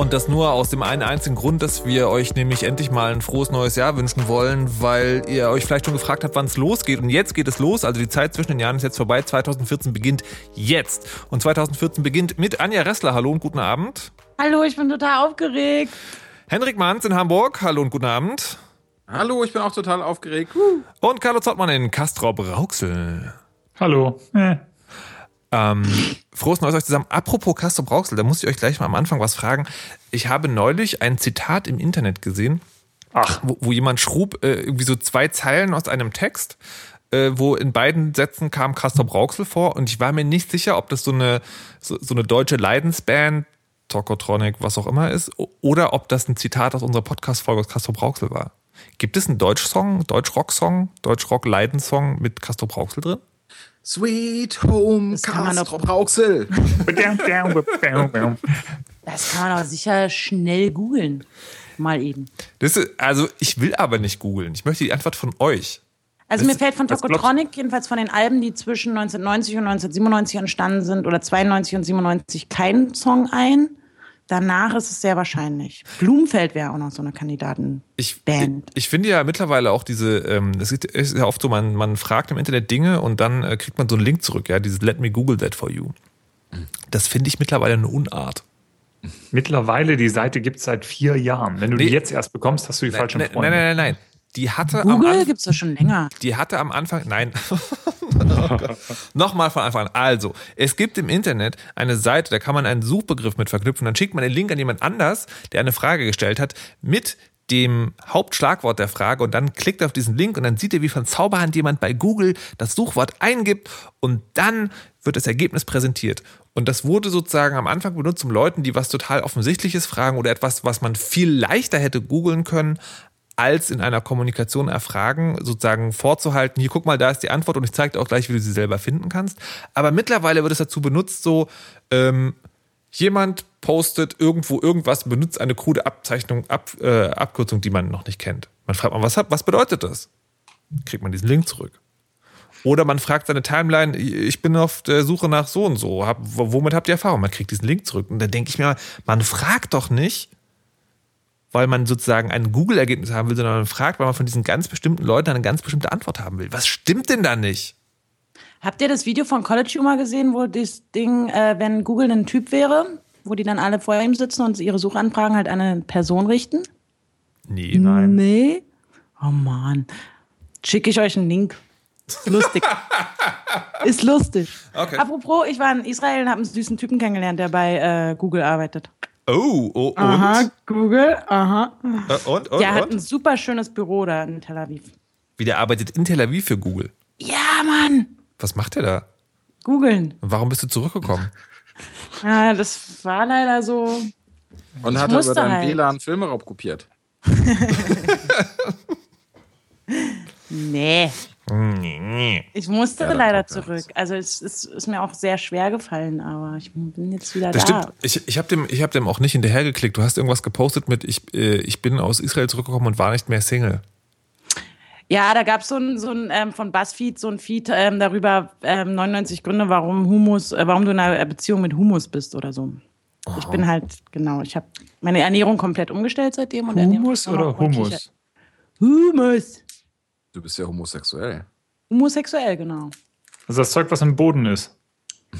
Und das nur aus dem einen einzigen Grund, dass wir euch nämlich endlich mal ein frohes neues Jahr wünschen wollen, weil ihr euch vielleicht schon gefragt habt, wann es losgeht. Und jetzt geht es los. Also die Zeit zwischen den Jahren ist jetzt vorbei. 2014 beginnt jetzt. Und 2014 beginnt mit Anja Ressler. Hallo und guten Abend. Hallo, ich bin total aufgeregt. Henrik Manns in Hamburg. Hallo und guten Abend. Hallo, ich bin auch total aufgeregt. Und Carlo Zottmann in Castrop Rauxel. Hallo. Äh. Ähm, frohes Neues euch zusammen. Apropos Castrop Rauxel, da muss ich euch gleich mal am Anfang was fragen. Ich habe neulich ein Zitat im Internet gesehen, Ach, wo, wo jemand schrub äh, irgendwie so zwei Zeilen aus einem Text, äh, wo in beiden Sätzen kam Castrop Rauxel vor und ich war mir nicht sicher, ob das so eine, so, so eine deutsche Leidensband, Tokotronic, was auch immer ist, oder ob das ein Zitat aus unserer Podcast-Folge aus Castrop Rauxel war. Gibt es einen Deutsch-Song, Deutsch-Rock-Song, Deutsch-Rock-Leidensong mit Castrop Rauxel drin? Sweet Home kann man doch- Castrop Rauxel. Das kann man doch sicher schnell googeln. Mal eben. Das ist, also ich will aber nicht googeln. Ich möchte die Antwort von euch. Also mir fällt von Tokotronic, jedenfalls von den Alben, die zwischen 1990 und 1997 entstanden sind, oder 92 und 97, kein Song ein. Danach ist es sehr wahrscheinlich. Blumenfeld wäre auch noch so eine Kandidaten. Ich, Band. ich, ich finde ja mittlerweile auch diese, ähm, es ist- ja oft so, man, man fragt im Internet Dinge und dann äh, kriegt man so einen Link zurück, ja, dieses Let me Google that for you. Das finde ich mittlerweile eine Unart. mittlerweile, die Seite gibt es seit vier Jahren. Wenn du die Nee. jetzt erst bekommst, hast du die falschen Nein, nein, Freunde. nein, nein, nein. Die hatte am Google Anfang. gibt's doch schon länger. Die hatte am Anfang, nein. oh Nochmal von Anfang an. Also, es gibt im Internet eine Seite, da kann man einen Suchbegriff mit verknüpfen. Dann schickt man den Link an jemand anders, der eine Frage gestellt hat, mit dem Hauptschlagwort der Frage und dann klickt er auf diesen Link und dann sieht er, wie von Zauberhand jemand bei Google das Suchwort eingibt und dann wird das Ergebnis präsentiert. Und das wurde sozusagen am Anfang benutzt, um Leuten, die was total Offensichtliches fragen oder etwas, was man viel leichter hätte googeln können, als in einer Kommunikation erfragen, sozusagen vorzuhalten, hier guck mal, da ist die Antwort und ich zeige dir auch gleich, wie du sie selber finden kannst. Aber mittlerweile wird es dazu benutzt, so, ähm, jemand postet irgendwo irgendwas, benutzt eine krude Abzeichnung, Ab, äh, Abkürzung, die man noch nicht kennt. Man fragt man, was, was bedeutet das? Kriegt man diesen Link zurück. Oder man fragt seine Timeline, ich bin auf der Suche nach so und so, hab, womit habt ihr Erfahrung? Man kriegt diesen Link zurück. Und dann denke ich mir, man fragt doch nicht, weil man sozusagen ein Google-Ergebnis haben will, sondern man fragt, weil man von diesen ganz bestimmten Leuten eine ganz bestimmte Antwort haben will. Was stimmt denn da nicht? Habt ihr das Video von College Humor gesehen, wo das Ding, äh, wenn Google ein Typ wäre, wo die dann alle vor ihm sitzen und ihre Suchanfragen halt an eine Person richten? Nee. Nein. Nee. Oh Mann. Schicke ich euch einen Link. Ist lustig. Ist lustig. Okay. Apropos, ich war in Israel und habe einen süßen Typen kennengelernt, der bei äh, Google arbeitet. Oh, oh, und? Aha, Google, aha. Äh, und, und, Der hat und? ein super schönes Büro da in Tel Aviv. Wie der arbeitet in Tel Aviv für Google. Ja, Mann. Was macht der da? Googeln. Warum bist du zurückgekommen? Ja, das war leider so. Und Ich hat er musste über deinen halt. WLAN Filmeraub kopiert. Nee. Ich musste Ja, leider zurück. Also es ist, ist mir auch sehr schwer gefallen, aber ich bin jetzt wieder Das da. stimmt. Ich, ich habe dem, ich hab dem auch nicht hinterhergeklickt. Du hast irgendwas gepostet mit, ich, äh, ich bin aus Israel zurückgekommen und war nicht mehr Single. Ja, da gab so ein, so ein ähm, von BuzzFeed so ein Feed ähm, darüber ähm, 99 Gründe, warum Humus, äh, warum du in einer Beziehung mit Humus bist oder so. Ich bin halt genau, ich habe meine Ernährung komplett umgestellt seitdem und Humus oder Hummus? Humus. Du bist ja homosexuell. Homosexuell, genau. Also das Zeug, was im Boden ist.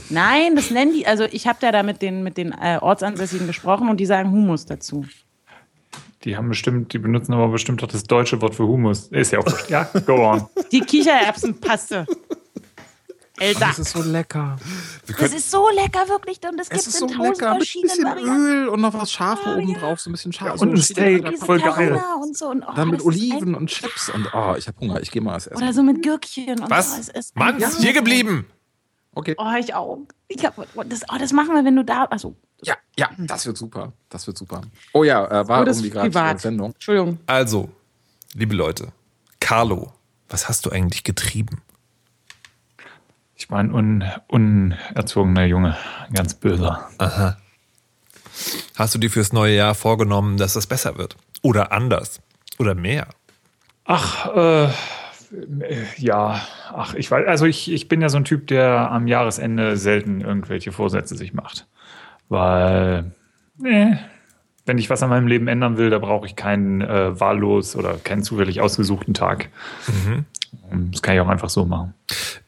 Nein, das nennen die, also ich habe da, da mit den, mit den äh, Ortsansässigen gesprochen und die sagen Humus dazu. Die haben bestimmt, die benutzen aber bestimmt auch das deutsche Wort für Humus. Ist ja auch. Ja, go on. Die Kichererbsenpaste. Alter. Das ist so lecker. Das ist so lecker, wirklich. Und das gibt Es in so tausend lecker. Mit ein verschiedenen bisschen Varianten. Öl und noch was Scharfe oben drauf. So ein bisschen scharf. und ein so Steak. Voll geil. Und so. Und, oh, Dann mit Oliven und Chips und oh, ich habe Hunger. Ich gehe mal was essen. oder so mit Gürkchen und so. Was? Es ist Mann, ist hier geblieben. Okay. Oh, ich auch. Ich hab, oh, das, oh, das machen wir, wenn du da. Also, Ja, ja, das wird super. Das wird super. Oh ja, äh, war Oh, das irgendwie gerade Sendung. Entschuldigung. Also, liebe Leute, Carlo, was hast du eigentlich getrieben? Ich war ein un, unerzogener Junge, ein ganz böser. Aha. Hast du dir fürs neue Jahr vorgenommen, dass das besser wird? Oder anders? Oder mehr? Ach, äh, ja, ach, ich weiß, also ich, ich bin ja so ein Typ, der am Jahresende selten irgendwelche Vorsätze sich macht. Weil, nee, wenn ich was an meinem Leben ändern will, da brauche ich keinen äh, wahllos oder keinen zufällig ausgesuchten Tag. Das kann ich auch einfach so machen.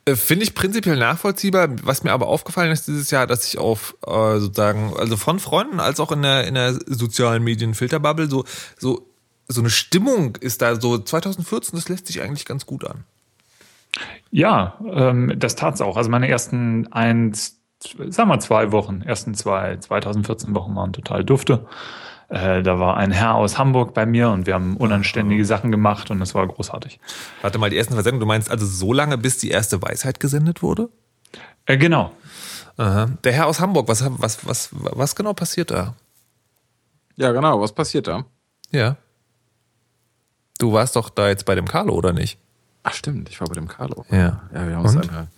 Äh, Finde ich prinzipiell nachvollziehbar. Was mir aber aufgefallen ist dieses Jahr, dass ich auf äh, sozusagen, also von Freunden als auch in der, in der sozialen Medien-Filterbubble so, so, so eine Stimmung ist da so 2014, das lässt sich eigentlich ganz gut an. Ja, ähm, das tat's auch. Also meine ersten eins, sagen wir zwei Wochen, ersten zwei 2014 Wochen waren total dufte. Äh, da war ein Herr aus Hamburg bei mir und wir haben unanständige Sachen gemacht und das war großartig. Warte mal, die ersten Versendungen, du meinst also so lange, bis die erste Weisheit gesendet wurde? Äh, genau. Aha. Der Herr aus Hamburg, was, was, was, was genau passiert da? Ja, genau. Was passiert da? Ja. Du warst doch da jetzt bei dem Carlo, oder nicht? Ach, stimmt. Ich war bei dem Carlo. Ja. Ja, wir haben uns eine,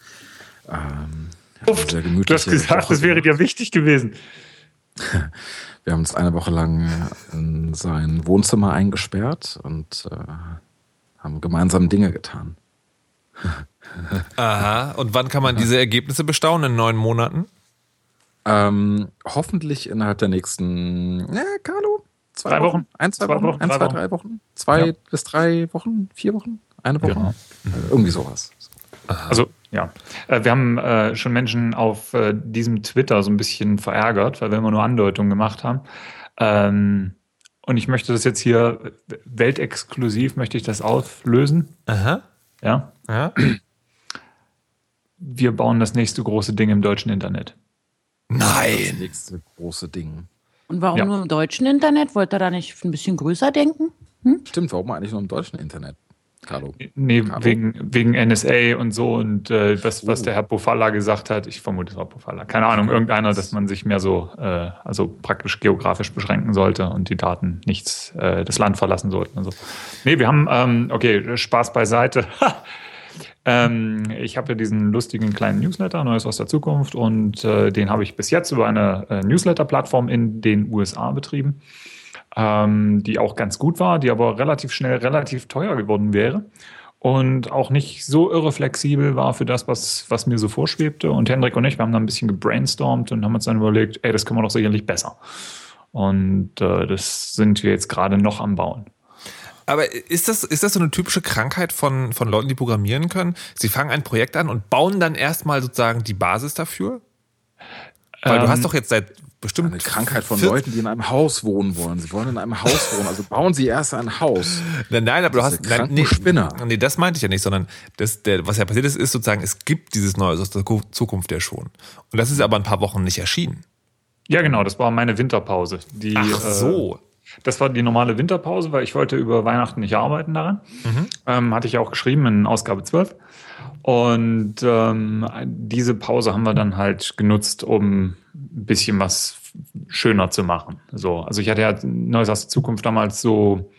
ähm, eine sehr gemütliche Du hast gesagt, Woche das wäre dir wichtig gewesen. Wir haben uns eine Woche lang in sein Wohnzimmer eingesperrt und äh, haben gemeinsam Dinge getan. Aha. Und wann kann man diese Ergebnisse bestaunen? In neun Monaten? Ähm, hoffentlich innerhalb der nächsten, ja, Carlo, zwei Drei Wochen. Ein, zwei, Zwei Wochen, Wochen, ein, drei zwei, Wochen. drei Wochen, zwei Ja. bis drei Wochen, vier Wochen, eine Woche, Genau. Äh, irgendwie sowas. Also, ja. Äh, wir haben äh, schon Menschen auf äh, diesem Twitter so ein bisschen verärgert, weil wir immer nur Andeutungen gemacht haben. Ähm, und ich möchte das jetzt hier weltexklusiv, möchte ich das auflösen. Aha. Ja. Ja. Wir bauen das nächste große Ding im deutschen Internet. Das Nein. nächste große Ding. Und warum Ja. nur im deutschen Internet? Wollt ihr da nicht ein bisschen größer denken? Stimmt, warum eigentlich nur im deutschen Internet, Carlo? Nee, Carlo. wegen, wegen NSA und so und äh, was, was Oh. der Herr Pofalla gesagt hat, ich vermute es war Pofalla, keine Ahnung, irgendeiner, dass man sich mehr so, äh, also praktisch geografisch beschränken sollte und die Daten nicht äh, das Land verlassen sollten und so. Nee, wir haben, ähm, okay, Spaß beiseite. ähm, ich habe ja diesen lustigen kleinen Newsletter, Neues aus der Zukunft, und äh, den habe ich bis jetzt über eine äh, Newsletter-Plattform in den USA betrieben ähm, die auch ganz gut war, die aber relativ schnell relativ teuer geworden wäre und auch nicht so irre flexibel war für das, was, was mir so vorschwebte. Und Hendrik und ich, wir haben da ein bisschen gebrainstormt und haben uns dann überlegt, ey, das können wir doch sicherlich besser. Und äh, das sind wir jetzt gerade noch am Bauen. Aber ist das, ist das so eine typische Krankheit von, von Leuten, die programmieren können? Sie fangen ein Projekt an und bauen dann erstmal sozusagen die Basis dafür? Weil du Ähm, hast doch jetzt seit bestimmt. Eine Krankheit von 40 Leuten, die in einem Haus wohnen wollen. Sie wollen in einem Haus wohnen, also bauen Sie erst ein Haus. Nein, nein, aber du hast. Nein, nee, Spinner. nee, das meinte ich ja nicht, sondern das, der, was ja passiert ist, ist sozusagen, es gibt dieses Neues aus der Ku- Zukunft ja schon. Und das ist aber ein paar Wochen nicht erschienen. Ja, genau, das war meine Winterpause. Die, Ach äh, so. Das war die normale Winterpause, weil ich wollte über Weihnachten nicht arbeiten daran. Ähm, hatte ich ja auch geschrieben in Ausgabe 12. Und ähm, diese Pause haben wir dann halt genutzt, um ein bisschen was schöner zu machen. So, also ich hatte ja Neues aus der Zukunft damals so,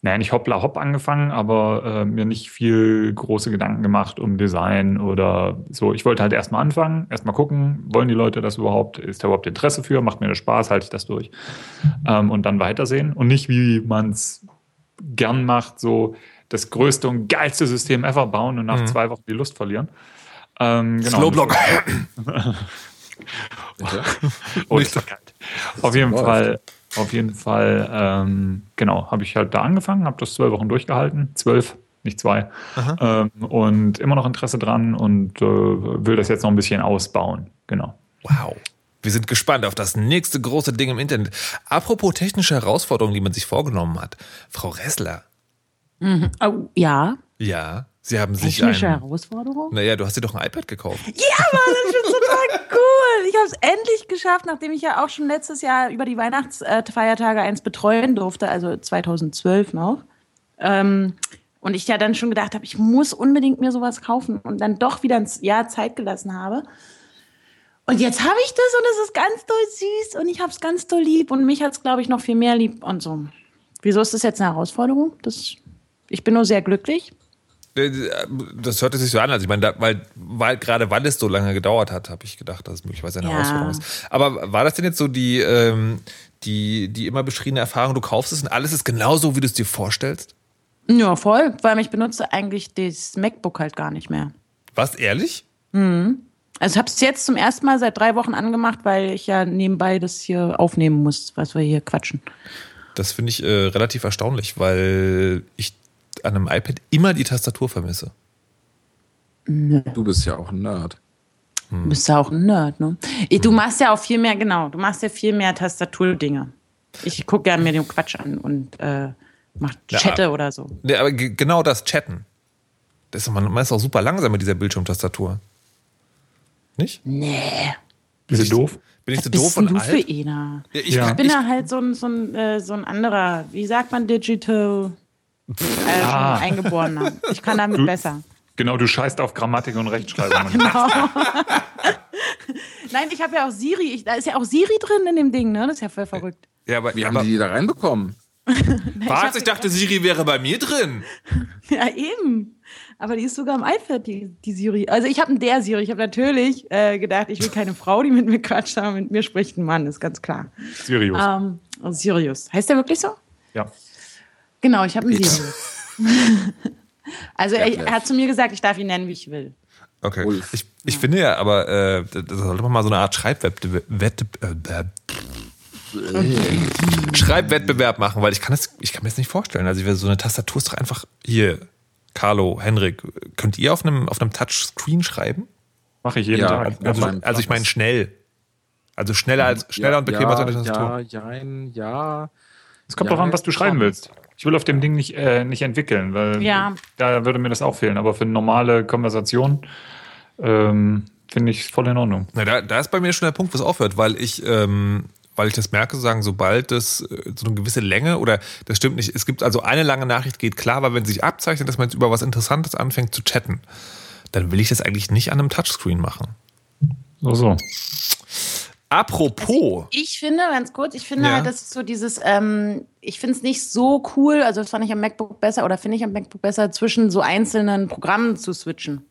naja, nicht hoppla hopp angefangen, aber äh, mir nicht viel große Gedanken gemacht um Design oder so. Ich wollte halt erstmal anfangen, erstmal gucken, wollen die Leute das überhaupt, ist da überhaupt Interesse für, macht mir das Spaß, halte ich das durch? Ähm, und dann weitersehen. Und nicht, wie man es gern macht, so das größte und geilste System ever bauen und nach zwei Wochen die Lust verlieren. Ähm, genau. Slowblock. Oh, kalt. Auf jeden. Fall, auf jeden Fall, ähm, genau, habe ich halt da angefangen, habe das zwölf Wochen durchgehalten, zwölf, nicht zwei, ähm, und immer noch Interesse dran und äh, will das jetzt noch ein bisschen ausbauen, genau. Wow. Wir sind gespannt auf das nächste große Ding im Internet. Apropos technische Herausforderungen, die man sich vorgenommen hat. Frau Ressler. Oh, ja. Ja, Sie haben sich Technische ein. Herausforderung? Naja, du hast dir doch ein iPad gekauft. Ja, Mann, das ist total cool. Ich habe es endlich geschafft, nachdem ich ja auch schon letztes Jahr über die Weihnachtsfeiertage eins betreuen durfte, also 2012 noch. Ähm, und ich ja dann schon gedacht habe, ich muss unbedingt mir sowas kaufen und dann doch wieder ein Jahr Zeit gelassen habe. Und jetzt habe ich das und es ist ganz doll süß und ich habe es ganz doll lieb und mich hat es, glaube ich, noch viel mehr lieb und so. Wieso ist das jetzt eine Herausforderung? Das, ich bin nur sehr glücklich. Äh, das hörte sich so an, also ich meine, da, weil, weil gerade weil es so lange gedauert hat, habe ich gedacht, dass es möglicherweise eine Ja. Herausforderung ist. Aber war das denn jetzt so die, ähm, die, die immer beschriebene Erfahrung, du kaufst es und alles ist genauso, wie du es dir vorstellst? Ja, voll. Allem, ich benutze eigentlich das MacBook halt gar nicht mehr. Was, ehrlich? Also ich habe es jetzt zum ersten Mal seit drei Wochen angemacht, weil ich ja nebenbei das hier aufnehmen muss, was wir hier quatschen. Das finde ich äh, relativ erstaunlich, weil ich an einem iPad immer die Tastatur vermisse. Du bist ja auch ein Nerd. Du bist ja auch ein Nerd, ne? Du machst ja auch viel mehr, genau, du machst ja viel mehr Tastaturdinge. Ich gucke gerne mir den Quatsch an und äh, mach Ja. Chatte oder so. Nee, aber ge- genau das Chatten. Das ist, man, man ist auch super langsam mit dieser Bildschirmtastatur. Nicht? Nee. Bist du doof? Bin ich Was so bist doof und du alt? für einer? Ja, ich, Ja. Ich bin da halt so ein, so ein, äh, so ein anderer, wie sagt man, Digital äh, Ah. Eingeborener. Ich kann damit Du- besser. Genau, du scheißt auf Grammatik und Rechtschreibung. Nein, ich habe ja auch Siri. Ich, da ist ja auch Siri drin in dem Ding, ne? Das ist ja voll verrückt. ja, aber, Wie aber haben die die da reinbekommen? was? Ich dachte, Siri wäre bei mir drin. Ja, eben. Aber die ist sogar am iPad, die, die Siri. Also ich habe einen der Siri. Ich habe natürlich äh, gedacht, ich will keine Frau, die mit mir quatscht, aber mit mir spricht ein Mann, ist ganz klar. Sirius. Ähm, Sirius. Heißt der wirklich so? Ja. Genau, ich habe einen. Sirius. also er, er hat zu mir gesagt, ich darf ihn nennen, wie ich will. Okay. Ulf. Ich, ich finde ja, aber äh, da sollte man mal so eine Art Schreibwettbewerb, äh, Schreibwettbewerb machen, weil ich kann, das, ich kann mir das nicht vorstellen. Also ich will so eine Tastatur ist doch einfach hier. Carlo, Henrik, könnt ihr auf einem, auf einem Touchscreen schreiben? Mache ich jeden Ja, Tag. Also, also ich meine schnell. Also schneller als schneller und bequemer als ja, eine Tastatur. Ja, jein, ja. Es kommt Ja, drauf an, was du schreiben ja. willst. Ich will auf dem Ding nicht, äh, nicht entwickeln, weil Ja. da würde mir das auch fehlen. Aber für eine normale Konversation ähm, finde ich voll in Ordnung. Na, da, da ist bei mir schon der Punkt, wo es aufhört, weil ich, ähm, weil ich das merke, sagen, sobald das äh, so eine gewisse Länge oder das stimmt nicht, es gibt also eine lange Nachricht geht klar, weil wenn sich abzeichnet, dass man jetzt über was Interessantes anfängt zu chatten, dann will ich das eigentlich nicht an einem Touchscreen machen. So, so. Apropos, Ich finde, ganz kurz, ich finde Ja. halt, das ist so dieses, ähm, ich finde es nicht so cool, also das fand ich am MacBook besser oder finde ich am MacBook besser, zwischen so einzelnen Programmen zu switchen.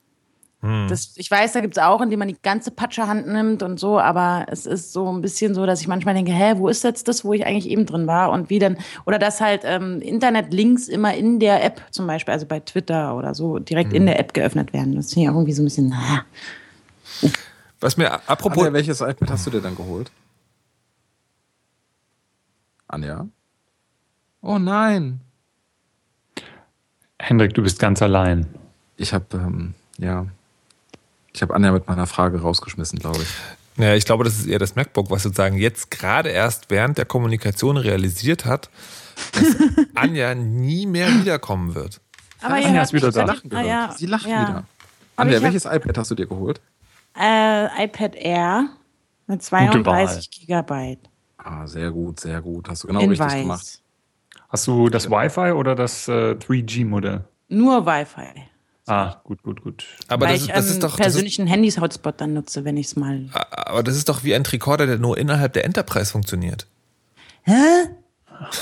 Das, ich weiß, da gibt es auch, indem man die ganze Patsche-Hand nimmt und so, aber es ist so ein bisschen so, dass ich manchmal denke, hä, wo ist jetzt das, wo ich eigentlich eben drin war und wie denn, oder dass halt ähm, Internetlinks immer in der App zum Beispiel, also bei Twitter oder so, direkt in der App geöffnet werden. Das finde ich auch irgendwie so ein bisschen, na, was mir apropos, Anja, welches iPad hast du dir dann geholt? Anja? Oh nein. Hendrik, du bist ganz allein. Ich habe, ähm, ja, ich habe Anja mit meiner Frage rausgeschmissen, glaube ich. naja, ich glaube, das ist eher das MacBook, was sozusagen jetzt gerade erst während der Kommunikation realisiert hat, dass Anja nie mehr wiederkommen wird. aber Anja ist wieder da. ah, Lachen gehört. ja, Sie lacht ja. wieder. Aber Anja, hab- welches iPad hast du dir geholt? Äh, iPad Air mit 32 Gigabyte Ah, sehr gut, sehr gut. Hast du genau in richtig weiß. gemacht. Hast du das Wi-Fi oder das äh, 3G-Modell? Nur Wi-Fi. Ah, gut, gut, gut. Aber weil das, ich ist- das einen ist doch, das ist, persönlichen Handys-Hotspot dann nutze, wenn ich es mal. aber das ist doch wie ein Tricorder, der nur innerhalb der Enterprise funktioniert. Hä?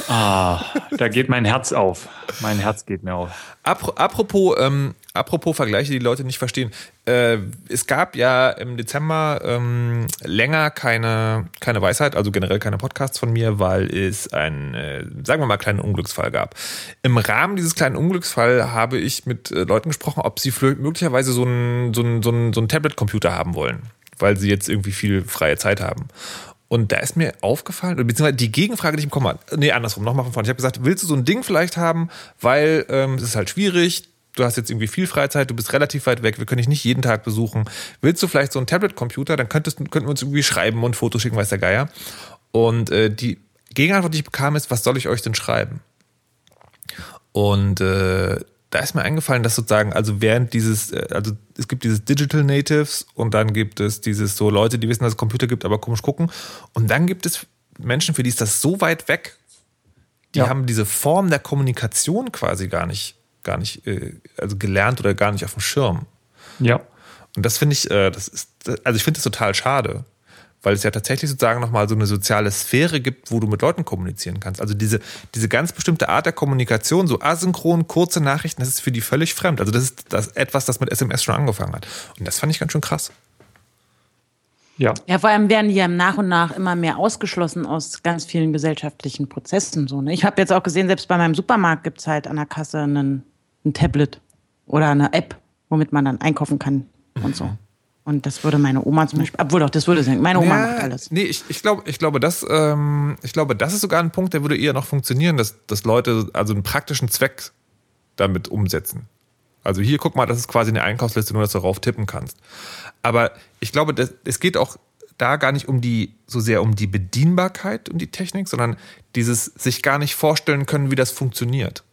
Ah, da geht mein Herz auf. Mein Herz geht mir auf. Apro- Apropos, ähm, apropos Vergleiche, die Leute nicht verstehen. Äh, es gab ja im Dezember ähm, länger keine, keine Weisheit, also generell keine Podcasts von mir, weil es einen, äh, sagen wir mal, kleinen Unglücksfall gab. Im Rahmen dieses kleinen Unglücksfalls habe ich mit äh, Leuten gesprochen, ob sie möglicherweise so einen so so einen- so einen Tablet-Computer haben wollen, weil sie jetzt irgendwie viel freie Zeit haben. Und da ist mir aufgefallen, beziehungsweise die Gegenfrage, die ich bekommen habe, nee, andersrum, nochmal von vorne. Ich habe gesagt, willst du so ein Ding vielleicht haben, weil ähm, es ist halt schwierig, du hast jetzt irgendwie viel Freizeit, du bist relativ weit weg, wir können dich nicht jeden Tag besuchen. Willst du vielleicht so einen Tablet-Computer, dann könntest, könnten wir uns irgendwie schreiben und Fotos schicken, weiß der Geier. Und äh, die Gegenantwort, die ich bekam, ist, was soll ich euch denn schreiben? Und äh, da ist mir eingefallen, dass sozusagen, also während dieses, äh, also es gibt dieses Digital Natives und dann gibt es dieses so Leute, die wissen, dass es Computer gibt, aber komisch gucken. Und dann gibt es Menschen, für die ist das so weit weg, die Ja. haben diese Form der Kommunikation quasi gar nicht, gar nicht, äh, also gelernt oder gar nicht auf dem Schirm. Ja. Und das finde ich, äh, das ist, also ich finde das total schade, weil es ja tatsächlich sozusagen nochmal so eine soziale Sphäre gibt, wo du mit Leuten kommunizieren kannst. Also diese, diese ganz bestimmte Art der Kommunikation, so asynchron, kurze Nachrichten, das ist für die völlig fremd. Also das ist das etwas, das mit SMS schon angefangen hat. Und das fand ich ganz schön krass. Ja. Ja, vor allem werden die ja nach und nach immer mehr ausgeschlossen aus ganz vielen gesellschaftlichen Prozessen. So, ne? Ich habe jetzt auch gesehen, selbst bei meinem Supermarkt gibt es halt an der Kasse einen, ein Tablet oder eine App, womit man dann einkaufen kann und so. Und das würde meine Oma zum Beispiel, obwohl doch, das würde sie, meine Oma ja, macht alles. Nee, ich, ich, glaube, ich, glaube, das, ähm, ich glaube, das ist sogar ein Punkt, der würde eher noch funktionieren, dass, dass Leute also einen praktischen Zweck damit umsetzen. Also hier, guck mal, das ist quasi eine Einkaufsliste, nur dass du darauf tippen kannst. Aber ich glaube, das, es geht auch da gar nicht um die, so sehr um die Bedienbarkeit und die Technik, sondern dieses sich gar nicht vorstellen können, wie das funktioniert.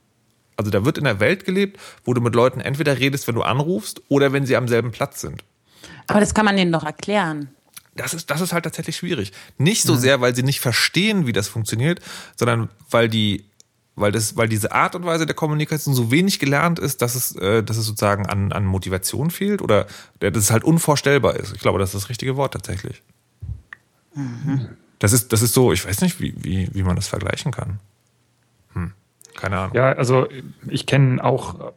Also da wird in der Welt gelebt, wo du mit Leuten entweder redest, wenn du anrufst oder wenn sie am selben Platz sind. Aber das kann man denen doch erklären. Das ist, das ist halt tatsächlich schwierig. Nicht so sehr, weil sie nicht verstehen, wie das funktioniert, sondern weil die weil, das, weil diese Art und Weise der Kommunikation so wenig gelernt ist, dass es, äh, dass es sozusagen an, an Motivation fehlt oder dass es halt unvorstellbar ist. Ich glaube, das ist das richtige Wort tatsächlich. Mhm. Das, ist, das ist so, ich weiß nicht, wie, wie, wie man das vergleichen kann. Keine Ahnung. Ja, also ich kenne auch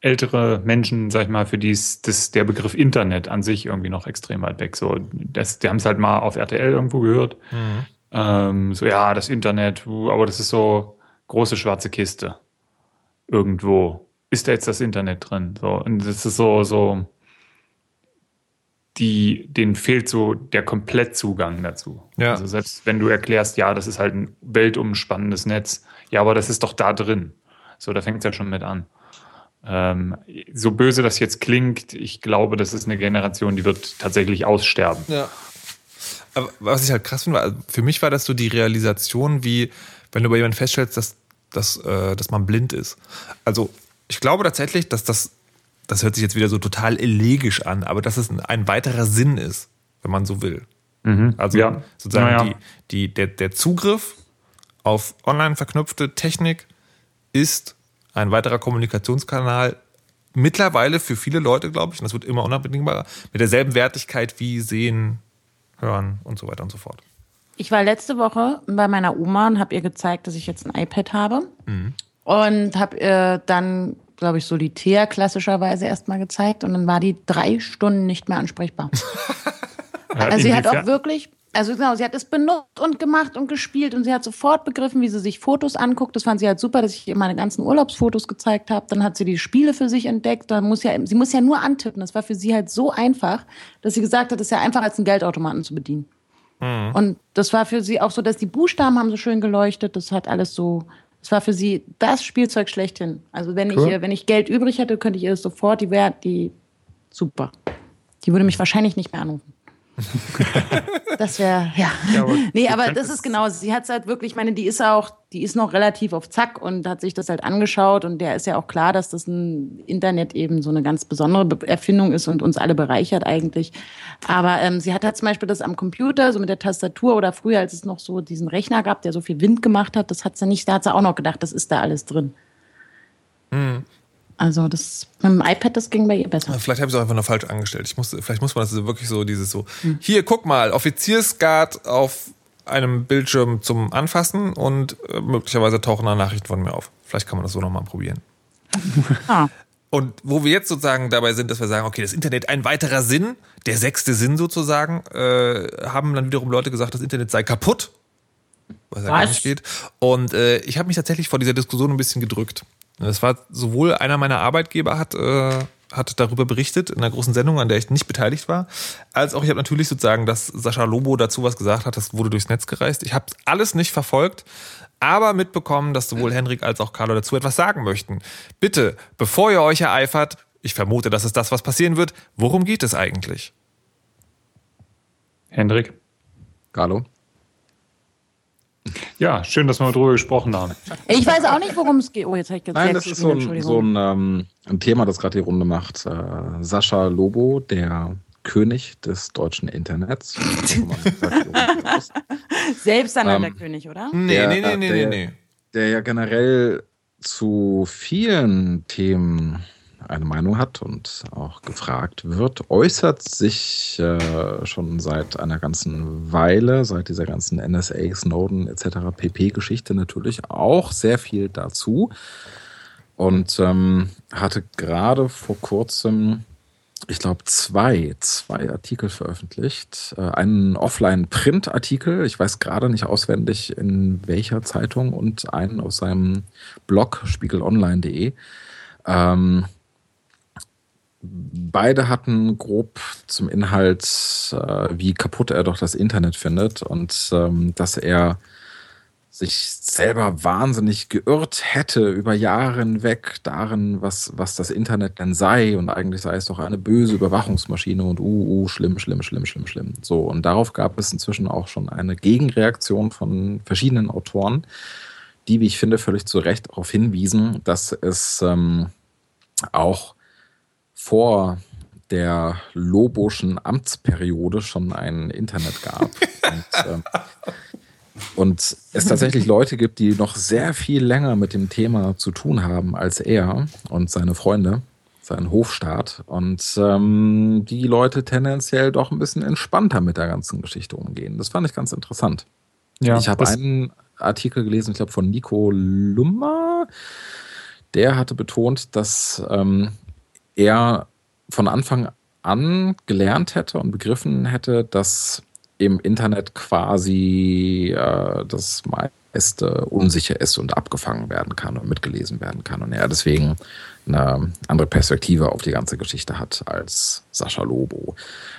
ältere Menschen, sag ich mal, für die ist der Begriff Internet an sich irgendwie noch extrem weit weg. So, das, die haben es halt mal auf RTL irgendwo gehört. Mhm. Ähm, so, ja, das Internet, aber das ist so, große schwarze Kiste. Irgendwo. Ist da jetzt das Internet drin? So, und das ist so, so, die, denen fehlt so der Komplettzugang dazu. Ja. Also selbst wenn du erklärst, ja, das ist halt ein weltumspannendes Netz, ja, aber das ist doch da drin. So, da fängt es ja schon mit an. Ähm, so böse das jetzt klingt, ich glaube, das ist eine Generation, die wird tatsächlich aussterben. Ja. Aber was ich halt krass finde, also für mich war das so die Realisation, wie wenn du bei jemandem feststellst, dass, dass, äh, dass man blind ist. Also ich glaube tatsächlich, dass das, das hört sich jetzt wieder so total elegisch an, aber dass es ein weiterer Sinn ist, wenn man so will. Mhm, also ja. sozusagen ja, ja. Die, die, der, der Zugriff auf online verknüpfte Technik ist ein weiterer Kommunikationskanal, mittlerweile für viele Leute, glaube ich, und das wird immer unabdingbarer, mit derselben Wertigkeit wie Sehen, Hören und so weiter und so fort. Ich war letzte Woche bei meiner Oma und habe ihr gezeigt, dass ich jetzt ein iPad habe. Mhm. Und habe ihr dann, glaube ich, solitär klassischerweise erstmal gezeigt. Und dann war die drei Stunden nicht mehr ansprechbar. also sie hat auch wirklich, also genau, sie hat es benutzt und gemacht und gespielt und sie hat sofort begriffen, wie sie sich Fotos anguckt. Das fand sie halt super, dass ich ihr meine ganzen Urlaubsfotos gezeigt habe. Dann hat sie die Spiele für sich entdeckt. Dann muss ja, sie muss ja nur antippen. Das war für sie halt so einfach, dass sie gesagt hat, es ist ja einfach als einen Geldautomaten zu bedienen. Mhm. Und das war für sie auch so, dass die Buchstaben haben so schön geleuchtet. Das hat alles so, das war für sie das Spielzeug schlechthin. Also wenn cool. ich, wenn ich Geld übrig hätte, könnte ich ihr das sofort, die wäre, die, super. Die würde mich wahrscheinlich nicht mehr anrufen. das wäre, ja. ja aber nee, aber das ist genau, sie hat es halt wirklich, ich meine, die ist auch, die ist noch relativ auf Zack und hat sich das halt angeschaut und der ist ja auch klar, dass das ein Internet eben so eine ganz besondere Erfindung ist und uns alle bereichert eigentlich. Aber ähm, sie hat halt zum Beispiel das am Computer, so mit der Tastatur oder früher, als es noch so diesen Rechner gab, der so viel Wind gemacht hat, das hat sie nicht, da hat sie auch noch gedacht, das ist da alles drin. Mhm. Also das mit dem iPad, das ging bei ihr besser. Vielleicht habe ich es auch einfach nur falsch angestellt. Ich muss, vielleicht muss man das wirklich so, dieses so, hm. hier, guck mal, Offiziersguard auf einem Bildschirm zum Anfassen und äh, möglicherweise tauchen da Nachrichten von mir auf. Vielleicht kann man das so nochmal probieren. ah. Und wo wir jetzt sozusagen dabei sind, dass wir sagen, okay, das Internet ein weiterer Sinn, der sechste Sinn sozusagen, äh, haben dann wiederum Leute gesagt, das Internet sei kaputt. Was ja gar nicht geht. Und äh, ich habe mich tatsächlich vor dieser Diskussion ein bisschen gedrückt. Das war sowohl einer meiner Arbeitgeber hat, äh, hat darüber berichtet in einer großen Sendung, an der ich nicht beteiligt war, als auch ich habe natürlich sozusagen, dass Sascha Lobo dazu was gesagt hat, das wurde durchs Netz gereist. Ich habe alles nicht verfolgt, aber mitbekommen, dass sowohl Henrik als auch Carlo dazu etwas sagen möchten. Bitte, bevor ihr euch ereifert, ich vermute, das ist das, was passieren wird, worum geht es eigentlich? Hendrik? Carlo? Ja, schön, dass wir darüber gesprochen haben. Ich weiß auch nicht, worum es geht. Oh, jetzt habe ich Nein, das ist so ein, so ein, ähm, ein, Thema, das gerade die Runde macht. Äh, Sascha Lobo, der König des deutschen Internets. Selbsternannter ähm, König, oder? Nee, der, nee, nee, nee, der, nee. Der ja generell zu vielen Themen eine Meinung hat und auch gefragt wird, äußert sich äh, schon seit einer ganzen Weile, seit dieser ganzen NSA, Snowden etc. pp-Geschichte natürlich auch sehr viel dazu und ähm, hatte gerade vor kurzem ich glaube, zwei, zwei Artikel veröffentlicht. Äh, einen Offline-Print-Artikel, ich weiß gerade nicht auswendig in welcher Zeitung, und einen aus seinem Blog spiegelonline.de. Ähm, beide hatten grob zum Inhalt, äh, wie kaputt er doch das Internet findet und ähm, dass er sich selber wahnsinnig geirrt hätte über Jahre hinweg darin, was, was das Internet denn sei. Und eigentlich sei es doch eine böse Überwachungsmaschine und uh, uh, schlimm, schlimm, schlimm, schlimm, schlimm. So, und darauf gab es inzwischen auch schon eine Gegenreaktion von verschiedenen Autoren, die, wie ich finde, völlig zu Recht darauf hinwiesen, dass es ähm, auch vor der Loboschen Amtsperiode schon ein Internet gab. und, ähm, und es tatsächlich Leute gibt, die noch sehr viel länger mit dem Thema zu tun haben als er und seine Freunde, sein Hofstaat. Und ähm, die Leute tendenziell doch ein bisschen entspannter mit der ganzen Geschichte umgehen. Das fand ich ganz interessant. Ja, ich habe einen Artikel gelesen, ich glaube von Nico Lummer. Der hatte betont, dass ähm, er von Anfang an gelernt hätte und begriffen hätte, dass im Internet quasi äh, das meiste unsicher ist und abgefangen werden kann und mitgelesen werden kann. Und er deswegen eine andere Perspektive auf die ganze Geschichte hat als Sascha Lobo.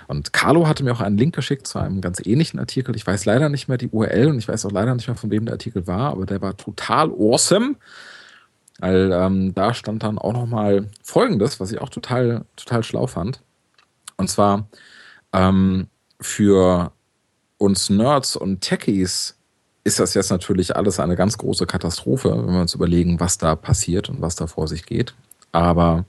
Und Carlo hatte mir auch einen Link geschickt zu einem ganz ähnlichen Artikel. Ich weiß leider nicht mehr die URL und ich weiß auch leider nicht mehr, von wem der Artikel war, aber der war total awesome. Weil ähm, da stand dann auch nochmal Folgendes, was ich auch total, total schlau fand. Und zwar ähm, für uns Nerds und Techies ist das jetzt natürlich alles eine ganz große Katastrophe, wenn wir uns überlegen, was da passiert und was da vor sich geht. Aber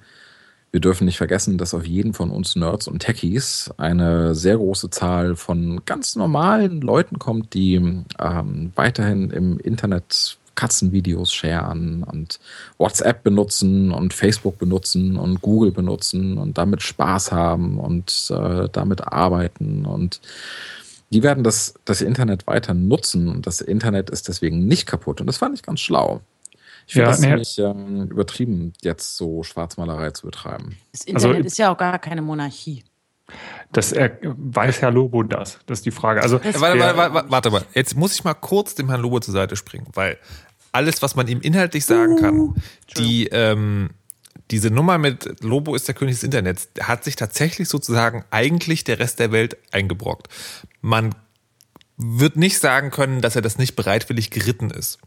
wir dürfen nicht vergessen, dass auf jeden von uns Nerds und Techies eine sehr große Zahl von ganz normalen Leuten kommt, die ähm, weiterhin im Internet Katzenvideos sharen und WhatsApp benutzen und Facebook benutzen und Google benutzen und damit Spaß haben und äh, damit arbeiten und die werden das, das Internet weiter nutzen und das Internet ist deswegen nicht kaputt. Und das fand ich ganz schlau. Ich finde ja, das nee. ziemlich ähm, übertrieben, jetzt so Schwarzmalerei zu betreiben. Das Internet also, ist ja auch gar keine Monarchie. Das er, weiß Herr Lobo das? Das ist die Frage. Also, warte, warte, warte, warte mal. Jetzt muss ich mal kurz dem Herrn Lobo zur Seite springen, weil alles, was man ihm inhaltlich sagen kann, uh, die, ähm, diese Nummer mit Lobo ist der König des Internets, hat sich tatsächlich sozusagen eigentlich der Rest der Welt eingebrockt. Man wird nicht sagen können, dass er das nicht bereitwillig geritten ist.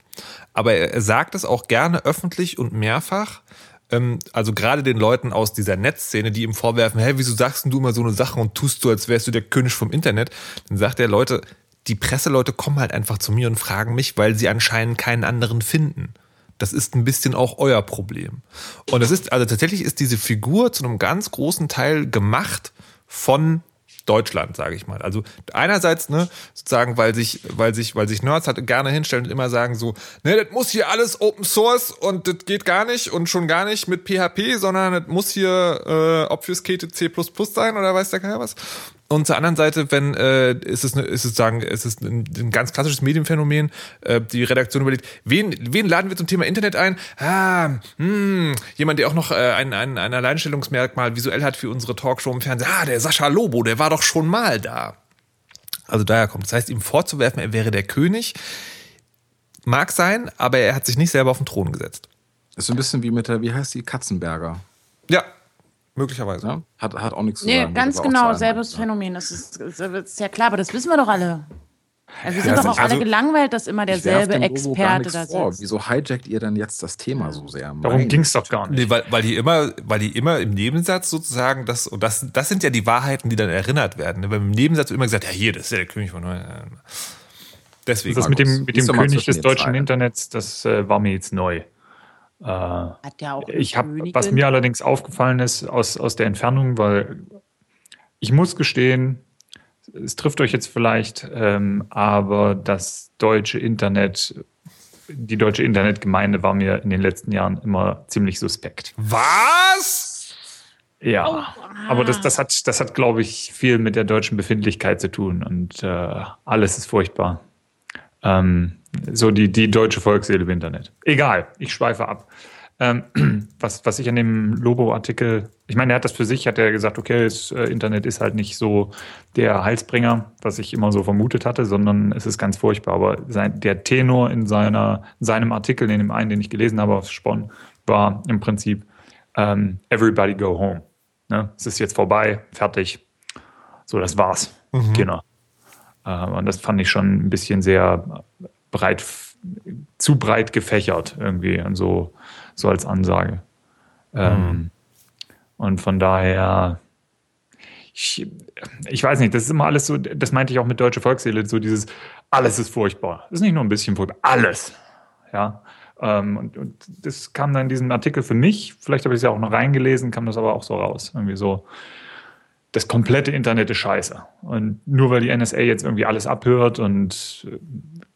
Aber er sagt es auch gerne öffentlich und mehrfach. Ähm, also gerade den Leuten aus dieser Netzszene, die ihm vorwerfen, hey, wieso sagst du immer so eine Sache und tust du, als wärst du der König vom Internet? Dann sagt er, Leute, die Presseleute kommen halt einfach zu mir und fragen mich, weil sie anscheinend keinen anderen finden. Das ist ein bisschen auch euer Problem. Und es ist, also tatsächlich ist diese Figur zu einem ganz großen Teil gemacht von Deutschland, sage ich mal. Also einerseits, ne, sozusagen, weil sich, weil sich, weil sich Nerds halt gerne hinstellen und immer sagen so, ne, das muss hier alles Open Source und das geht gar nicht und schon gar nicht mit PHP, sondern das muss hier äh, obfuscated C++ sein oder weiß der keiner was. Und zur anderen Seite, wenn äh, ist es, ne, ist es sagen, ist es ein, ein ganz klassisches Medienphänomen. Äh, die Redaktion überlegt, wen, wen laden wir zum Thema Internet ein? Ah, hm, jemand, der auch noch äh, ein, ein, ein Alleinstellungsmerkmal visuell hat für unsere Talkshow im Fernsehen. Ah, der Sascha Lobo, der war doch schon mal da. Also daher kommt. Das heißt, ihm vorzuwerfen, er wäre der König, mag sein, aber er hat sich nicht selber auf den Thron gesetzt. ist so ein bisschen wie mit der, wie heißt die, Katzenberger. Ja, Möglicherweise. Ja, hat, hat auch nichts zu nee, sagen. ganz genau, selbes Phänomen. Das ist, das ist ja klar, aber das wissen wir doch alle. Also wir sind ja, doch auch also, alle gelangweilt, dass immer derselbe Experte da sitzt. Wieso hijackt ihr denn jetzt das Thema so sehr? Darum ging es doch gar nicht. Nee, weil, weil, die immer, weil die immer im Nebensatz sozusagen, das, und das, das sind ja die Wahrheiten, die dann erinnert werden. Weil im Nebensatz immer gesagt, ja hier, das ist ja der König von Deswegen. Das mit dem, mit dem König des deutschen Internets, das äh, war mir jetzt neu. Äh, Hat der auch ich habe, was mir allerdings aufgefallen ist aus, aus der Entfernung, weil ich muss gestehen, es trifft euch jetzt vielleicht, ähm, aber das deutsche Internet, die deutsche Internetgemeinde war mir in den letzten Jahren immer ziemlich suspekt. Was? Ja, Oh, aber das, ah. das hat, das hat, glaube ich, viel mit der deutschen Befindlichkeit zu tun und äh, alles ist furchtbar. Ähm, so die, die deutsche Volksseele im Internet. Egal, ich schweife ab. Ähm, was, was ich an dem Lobo-Artikel, ich meine, er hat das für sich, hat er gesagt, okay, das äh, Internet ist halt nicht so der Heilsbringer, was ich immer so vermutet hatte, sondern es ist ganz furchtbar. Aber sein, der Tenor in seiner, seinem Artikel, in dem einen, den ich gelesen habe auf Spon, war im Prinzip ähm, Everybody go home. Ne? Es ist jetzt vorbei, fertig. So, das war's. Genau. Äh, und das fand ich schon ein bisschen sehr breit, zu breit gefächert irgendwie und so, so als Ansage. Ähm, und von daher, ich, ich weiß nicht, das ist immer alles so, das meinte ich auch mit Deutsche Volksseele, so dieses, alles ist furchtbar. Das ist nicht nur ein bisschen furchtbar, alles. Ja. Ähm, und, und das kam dann in diesem Artikel für mich, vielleicht habe ich es ja auch noch reingelesen, kam das aber auch so raus. Irgendwie so, das komplette Internet ist scheiße. Und nur weil die NSA jetzt irgendwie alles abhört und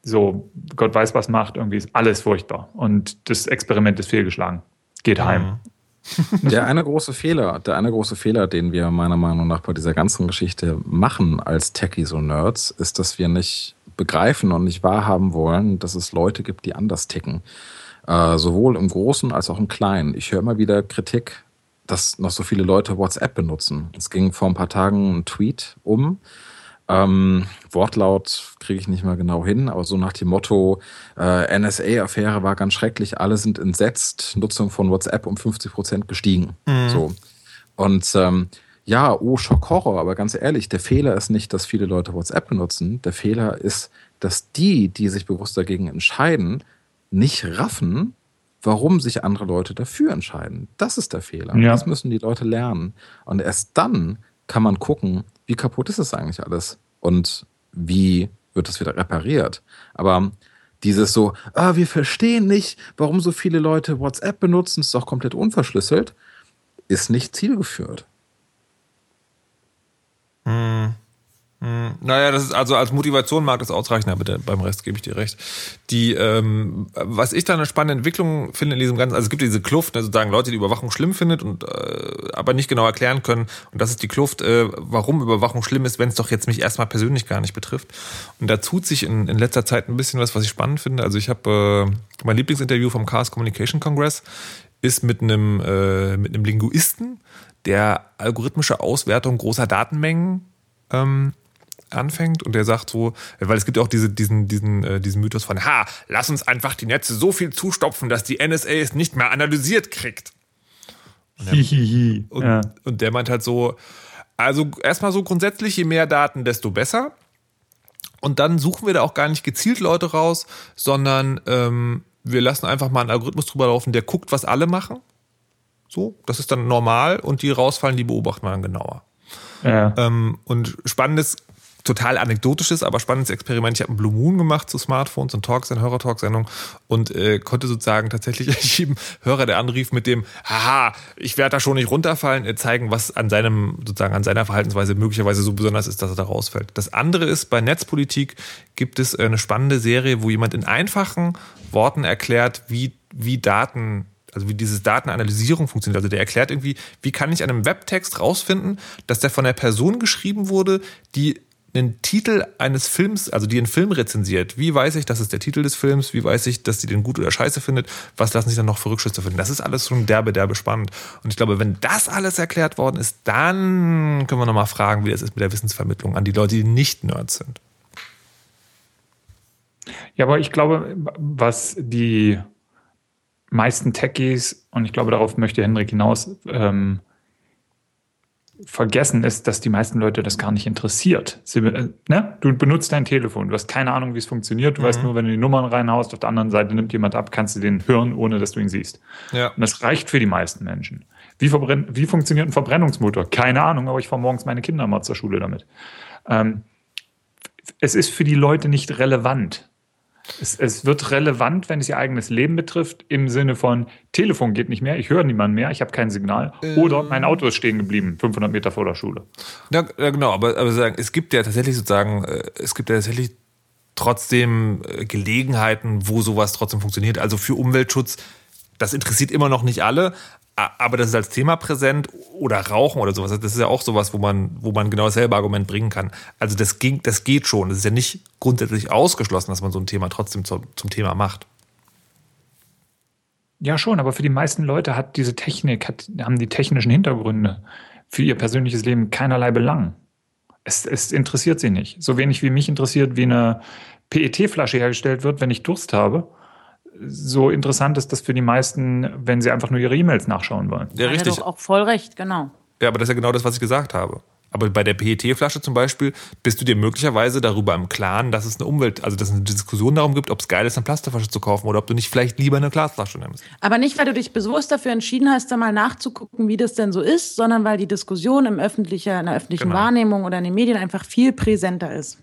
so Gott weiß was macht, irgendwie ist alles furchtbar. Und das Experiment ist fehlgeschlagen. Geht heim. Der eine große Fehler, der eine große Fehler, den wir meiner Meinung nach bei dieser ganzen Geschichte machen als Techies und Nerds, ist, dass wir nicht begreifen und nicht wahrhaben wollen, dass es Leute gibt, die anders ticken. Äh, sowohl im Großen als auch im Kleinen. Ich höre immer wieder Kritik, dass noch so viele Leute WhatsApp benutzen. Es ging vor ein paar Tagen ein Tweet um. Ähm, Wortlaut kriege ich nicht mehr genau hin, aber so nach dem Motto, äh, NSA-Affäre war ganz schrecklich, alle sind entsetzt, Nutzung von WhatsApp um 50 Prozent gestiegen. So. Und ähm, ja, oh, Schock, Horror, aber ganz ehrlich, der Fehler ist nicht, dass viele Leute WhatsApp benutzen. Der Fehler ist, dass die, die sich bewusst dagegen entscheiden, nicht raffen, warum sich andere Leute dafür entscheiden. Das ist der Fehler. Ja. Das müssen die Leute lernen. Und erst dann kann man gucken, wie kaputt ist es eigentlich alles und wie wird es wieder repariert. Aber dieses so, ah, wir verstehen nicht, warum so viele Leute WhatsApp benutzen, ist doch komplett unverschlüsselt, ist nicht zielgeführt. Naja, das ist also als Motivation mag das ausreichen, aber beim Rest gebe ich dir recht. Die, ähm, was ich da eine spannende Entwicklung finde in diesem ganzen, also es gibt diese Kluft, ne, sozusagen Leute, die Überwachung schlimm findet und äh, aber nicht genau erklären können. Und das ist die Kluft, äh, warum Überwachung schlimm ist, wenn es doch jetzt mich erstmal persönlich gar nicht betrifft. Und da tut sich in, in letzter Zeit ein bisschen was, was ich spannend finde. Also ich habe äh, mein Lieblingsinterview vom Chaos Communication Congress ist mit einem äh, mit einem Linguisten, der algorithmische Auswertung großer Datenmengen ähm, anfängt und der sagt so, weil es gibt ja auch diese, diesen, diesen, äh, diesen Mythos von, ha, lass uns einfach die Netze so viel zustopfen, dass die NSA es nicht mehr analysiert kriegt. Hihihi. Und, Ja. und der meint halt so, also erstmal so grundsätzlich, je mehr Daten, desto besser. Und dann suchen wir da auch gar nicht gezielt Leute raus, sondern ähm, wir lassen einfach mal einen Algorithmus drüber laufen, der guckt, was alle machen. So, das ist dann normal und die rausfallen, die beobachten wir dann genauer. Ja. Ähm, und spannendes, total anekdotisches, aber spannendes Experiment. Ich habe einen Blue Moon gemacht zu Smartphones und Talks, eine Hörer-Talk-Sendung und äh, konnte sozusagen tatsächlich jedem Hörer, der anrief, mit dem, haha, ich werde da schon nicht runterfallen, äh, zeigen, was an seinem, sozusagen an seiner Verhaltensweise möglicherweise so besonders ist, dass er da rausfällt. Das andere ist, bei Netzpolitik gibt es eine spannende Serie, wo jemand in einfachen Worten erklärt, wie, wie Daten also wie diese Datenanalysierung funktioniert. Also der erklärt irgendwie, wie kann ich an einem Webtext rausfinden, dass der von der Person geschrieben wurde, die einen Titel eines Films, also die einen Film rezensiert. Wie weiß ich, das ist der Titel des Films? Wie weiß ich, dass sie den gut oder scheiße findet? Was lassen sich dann noch für Rückschlüsse finden? Das ist alles schon derbe, derbe spannend. Und ich glaube, wenn das alles erklärt worden ist, dann können wir nochmal fragen, wie das ist mit der Wissensvermittlung an die Leute, die nicht Nerds sind. Ja, aber ich glaube, was die meisten Techies, und ich glaube, darauf möchte Henrik hinaus, ähm, vergessen ist, dass die meisten Leute das gar nicht interessiert. Sie, äh, ne? Du benutzt dein Telefon, du hast keine Ahnung, wie es funktioniert, du weißt nur, wenn du die Nummern reinhaust, auf der anderen Seite nimmt jemand ab, kannst du den hören, ohne dass du ihn siehst. Ja. Und das reicht für die meisten Menschen. Wie, wie funktioniert ein Verbrennungsmotor? Keine Ahnung, aber ich fahre morgens meine Kinder mal zur Schule damit. Ähm, es ist für die Leute nicht relevant. Es, es wird relevant, wenn es ihr eigenes Leben betrifft, im Sinne von Telefon geht nicht mehr, ich höre niemanden mehr, ich habe kein Signal. Oder mein Auto ist stehen geblieben, 500 Meter vor der Schule. Ja, ja genau, aber, aber sagen, es gibt ja tatsächlich sozusagen, äh, es gibt ja tatsächlich trotzdem äh, Gelegenheiten, wo sowas trotzdem funktioniert. Also für Umweltschutz, das interessiert immer noch nicht alle, aber das ist als Thema präsent oder Rauchen oder sowas. Das ist ja auch sowas, wo man, wo man genau dasselbe Argument bringen kann. Also das, ging, das geht schon. Das ist ja nicht grundsätzlich ausgeschlossen, dass man so ein Thema trotzdem zum, zum Thema macht. Ja, schon, aber für die meisten Leute hat diese Technik, hat, haben die technischen Hintergründe für ihr persönliches Leben keinerlei Belang. Es, es interessiert sie nicht. So wenig wie mich interessiert, wie eine PET-Flasche hergestellt wird, wenn ich Durst habe so interessant ist das für die meisten, wenn sie einfach nur ihre E-Mails nachschauen wollen. Ja, richtig. Hat doch auch voll recht, genau. Ja, aber das ist ja genau das, was ich gesagt habe. Aber bei der PET-Flasche zum Beispiel bist du dir möglicherweise darüber im Klaren, dass es eine Umwelt, also dass es eine Diskussion darum gibt, ob es geil ist, eine Plastikflasche zu kaufen oder ob du nicht vielleicht lieber eine Glasflasche nimmst. Aber nicht, weil du dich bewusst dafür entschieden hast, da mal nachzugucken, wie das denn so ist, sondern weil die Diskussion im öffentlichen, in der öffentlichen genau. Wahrnehmung oder in den Medien einfach viel präsenter ist.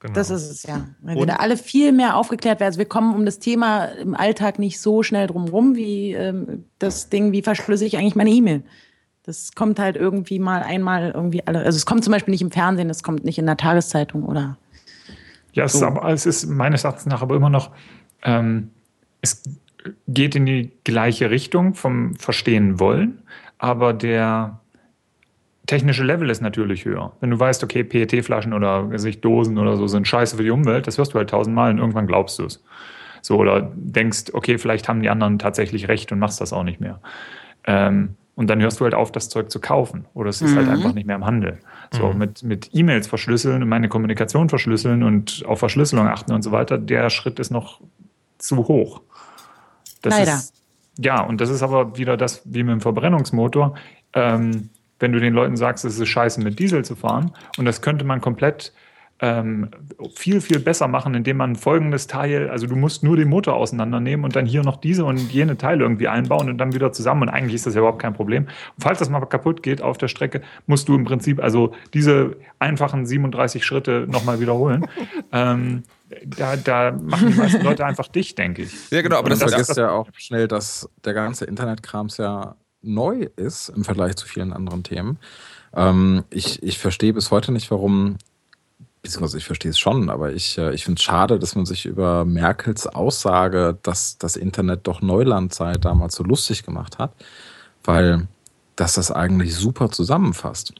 Genau. Das ist es ja. Weil wir da alle viel mehr aufgeklärt werden. Also wir kommen um das Thema im Alltag nicht so schnell drum rum, wie ähm, das Ding, wie verschlüssel ich eigentlich meine E-Mail. Das kommt halt irgendwie mal einmal irgendwie alle. Also es kommt zum Beispiel nicht im Fernsehen, es kommt nicht in der Tageszeitung oder. Ja, es, so. ist, aber, es ist meines Erachtens nach aber immer noch, ähm, es geht in die gleiche Richtung vom Verstehen wollen, aber der technische Level ist natürlich höher. Wenn du weißt, okay, PET-Flaschen oder Dosen oder so sind scheiße für die Umwelt, das hörst du halt tausendmal und irgendwann glaubst du es. So, oder denkst, okay, vielleicht haben die anderen tatsächlich recht und machst das auch nicht mehr. Ähm, und dann hörst du halt auf, das Zeug zu kaufen. Oder es ist halt mhm. halt einfach nicht mehr im Handel. So, mhm. mit, mit E-Mails verschlüsseln und meine Kommunikation verschlüsseln und auf Verschlüsselung achten und so weiter, der Schritt ist noch zu hoch. Das Leider. Ist, ja, und das ist aber wieder das wie mit dem Verbrennungsmotor. Ähm, wenn du den Leuten sagst, es ist scheiße mit Diesel zu fahren. Und das könnte man komplett ähm, viel, viel besser machen, indem man folgendes Teil, also du musst nur den Motor auseinandernehmen und dann hier noch diese und jene Teile irgendwie einbauen und dann wieder zusammen. Und eigentlich ist das ja überhaupt kein Problem. Und falls das mal kaputt geht auf der Strecke, musst du im Prinzip also diese einfachen 37 Schritte nochmal wiederholen. ähm, da, da machen die meisten Leute einfach dicht, denke ich. Ja, genau, aber das, das vergisst ja auch schnell, dass der ganze Internetkrams ja neu ist im Vergleich zu vielen anderen Themen. Ähm, ich, ich verstehe bis heute nicht, warum, beziehungsweise ich verstehe es schon, aber ich, äh, ich finde es schade, dass man sich über Merkels Aussage, dass das Internet doch Neuland sei, damals so lustig gemacht hat, weil dass das eigentlich super zusammenfasst.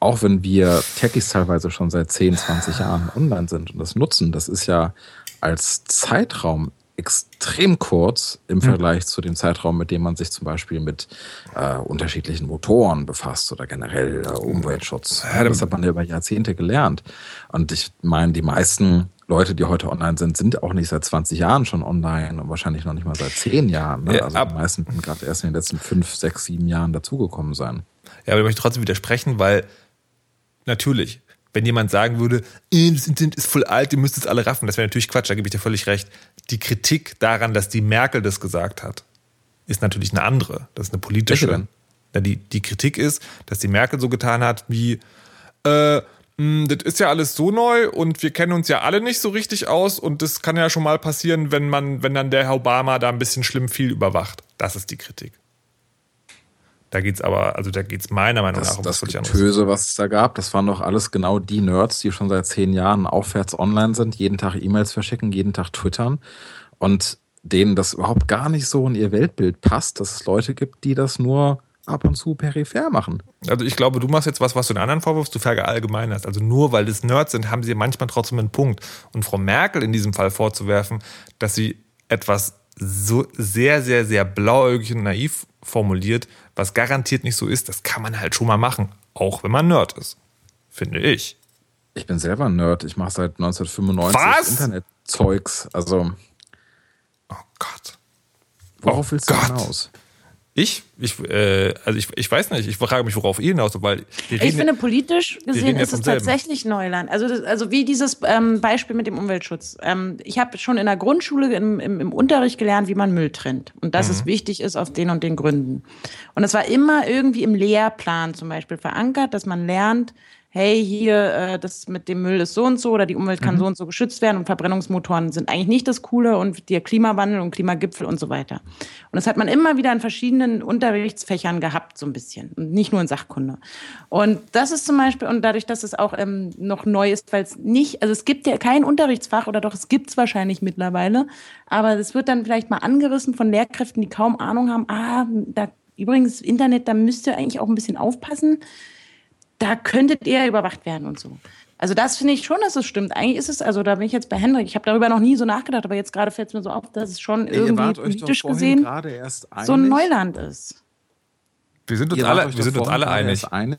Auch wenn wir Techies teilweise schon seit 10, 20 Jahren online sind und das nutzen, das ist ja als Zeitraum extrem kurz im hm. Vergleich zu dem Zeitraum, mit dem man sich zum Beispiel mit äh, unterschiedlichen Motoren befasst oder generell äh, Umweltschutz. Ja, das hat man ja über Jahrzehnte gelernt. Und ich meine, die meisten Leute, die heute online sind, sind auch nicht seit 20 Jahren schon online und wahrscheinlich noch nicht mal seit 10 Jahren. Ne? Ja, also die meisten sind gerade erst in den letzten 5, 6, 7 Jahren dazugekommen sein. Ja, aber ich möchte trotzdem widersprechen, weil natürlich, wenn jemand sagen würde, äh, das Internet ist voll alt, ihr müsst es alle raffen, das wäre natürlich Quatsch, da gebe ich dir völlig recht. Die Kritik daran, dass die Merkel das gesagt hat, ist natürlich eine andere. Das ist eine politische. Ja, die, die Kritik ist, dass die Merkel so getan hat, wie, äh, hm, das ist ja alles so neu und wir kennen uns ja alle nicht so richtig aus und das kann ja schon mal passieren, wenn man, wenn dann der Herr Obama da ein bisschen schlimm viel überwacht. Das ist die Kritik. Da geht es aber, also da geht es meiner Meinung das, nach um das Getöse, was es da gab, das waren doch alles genau die Nerds, die schon seit zehn Jahren aufwärts online sind, jeden Tag E-Mails verschicken, jeden Tag twittern und denen das überhaupt gar nicht so in ihr Weltbild passt, dass es Leute gibt, die das nur ab und zu peripher machen. Also ich glaube, du machst jetzt was, was du den anderen vorwirfst, du verallgemeinerst. Also nur weil das Nerds sind, haben sie manchmal trotzdem einen Punkt. Und Frau Merkel in diesem Fall vorzuwerfen, dass sie etwas so sehr, sehr, sehr blauäugig und naiv formuliert, was garantiert nicht so ist, das kann man halt schon mal machen, auch wenn man Nerd ist, finde ich. Ich bin selber ein Nerd. Ich mache seit 1995 was? Internetzeugs. Also. Oh Gott. Worauf oh willst du Gott. hinaus? Ich, ich, äh, also ich, ich weiß nicht, ich frage mich, worauf ihr hinaus, weil ich finde, politisch gesehen ist es tatsächlich Neuland. Also, das, also wie dieses ähm, Beispiel mit dem Umweltschutz. Ähm, ich habe schon in der Grundschule im, im, im, Unterricht gelernt, wie man Müll trennt und dass mhm. es wichtig ist aus den und den Gründen. Und es war immer irgendwie im Lehrplan zum Beispiel verankert, dass man lernt, hey, hier, äh, das mit dem Müll ist so und so oder die Umwelt kann mhm. so und so geschützt werden und Verbrennungsmotoren sind eigentlich nicht das Coole und der Klimawandel und Klimagipfel und so weiter. Und das hat man immer wieder in verschiedenen Unterrichtsfächern gehabt, so ein bisschen. Und nicht nur in Sachkunde. Und das ist zum Beispiel, und dadurch, dass es auch ähm, noch neu ist, weil es nicht, also es gibt ja kein Unterrichtsfach oder doch, es gibt es wahrscheinlich mittlerweile, aber es wird dann vielleicht mal angerissen von Lehrkräften, die kaum Ahnung haben, ah, da übrigens, Internet, da müsst ihr eigentlich auch ein bisschen aufpassen. Da könntet ihr überwacht werden und so. Also das finde ich schon, dass es stimmt. Eigentlich ist es, also da bin ich jetzt bei Hendrik. Ich habe darüber noch nie so nachgedacht, aber jetzt gerade fällt es mir so auf, dass es schon Ihr irgendwie politisch gesehen gerade erst so ein Neuland ist. Wir sind uns Ihr alle, wir sind uns alle einig. einig,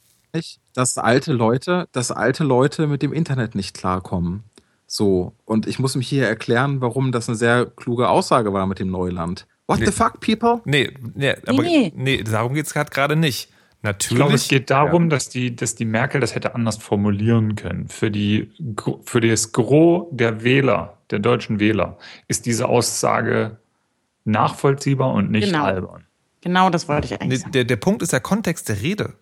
dass alte Leute, dass alte Leute mit dem Internet nicht klarkommen. So. Und ich muss mich hier erklären, warum das eine sehr kluge Aussage war mit dem Neuland. What Nee. the fuck, people? Nee, nee, aber nee. nee, darum geht es gerade nicht. Ich Natürlich. glaube, es geht darum, dass, die, dass die Merkel das hätte anders formulieren können. Für, die, für das Gros der Wähler, der deutschen Wähler, ist diese Aussage nachvollziehbar und nicht Genau. albern. Genau, das wollte ich eigentlich sagen. der, der Punkt ist der Kontext der Rede.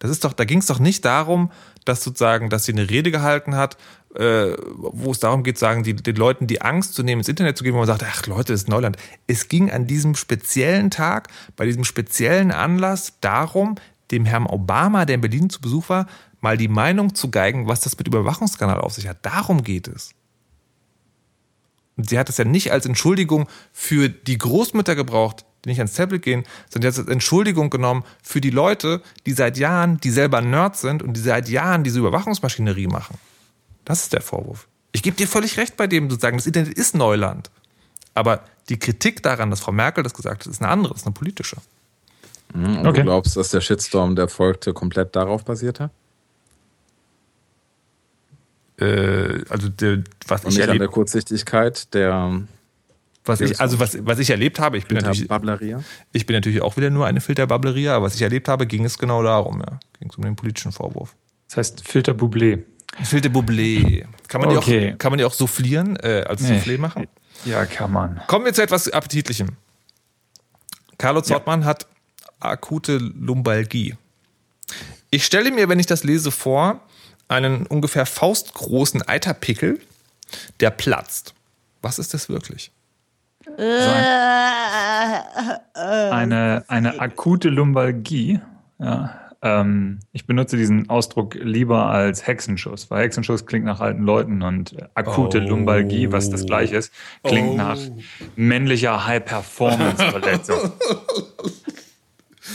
Das ist doch, da ging es doch nicht darum, dass sozusagen, dass sie eine Rede gehalten hat, äh, wo es darum geht, sagen, die, den Leuten die Angst zu nehmen, ins Internet zu gehen, wo man sagt, ach Leute, das ist Neuland. Es ging an diesem speziellen Tag, bei diesem speziellen Anlass darum, dem Herrn Obama, der in Berlin zu Besuch war, mal die Meinung zu geigen, was das mit Überwachungskanal auf sich hat. Darum geht es. Und sie hat es ja nicht als Entschuldigung für die Großmütter gebraucht, die nicht ans Tablet gehen, sondern es als Entschuldigung genommen für die Leute, die seit Jahren, die selber Nerds sind und die seit Jahren diese Überwachungsmaschinerie machen. Das ist der Vorwurf. Ich gebe dir völlig recht bei dem, zu sagen, das Internet ist Neuland. Aber die Kritik daran, dass Frau Merkel das gesagt hat, ist eine andere, ist eine politische. Und Okay. du glaubst, dass der Shitstorm, der folgte, komplett darauf basierte? Äh, also der, was Und ich nicht an der Kurzsichtigkeit der was ich, also was, was ich erlebt habe, ich bin natürlich, ich bin natürlich auch wieder nur eine Filterbablerie, aber was ich erlebt habe, ging es genau darum, ja. Ging es um den politischen Vorwurf. Das heißt Filter Bublé. Filter Bublé. Kann man, Okay. die auch, kann man die auch soufflieren, äh, als Nee. Soufflé machen? Ja, kann man. Kommen wir zu etwas Appetitlichem. Carlo Zottmann hat akute Lumbalgie. Ich stelle mir, wenn ich das lese, vor, einen ungefähr faustgroßen Eiterpickel, der platzt. Was ist das wirklich? Eine, eine akute Lumbalgie. Ja. Ähm, ich benutze diesen Ausdruck lieber als Hexenschuss, weil Hexenschuss klingt nach alten Leuten und akute Oh. Lumbalgie, was das gleiche ist, klingt Oh. nach männlicher High-Performance-Verletzung.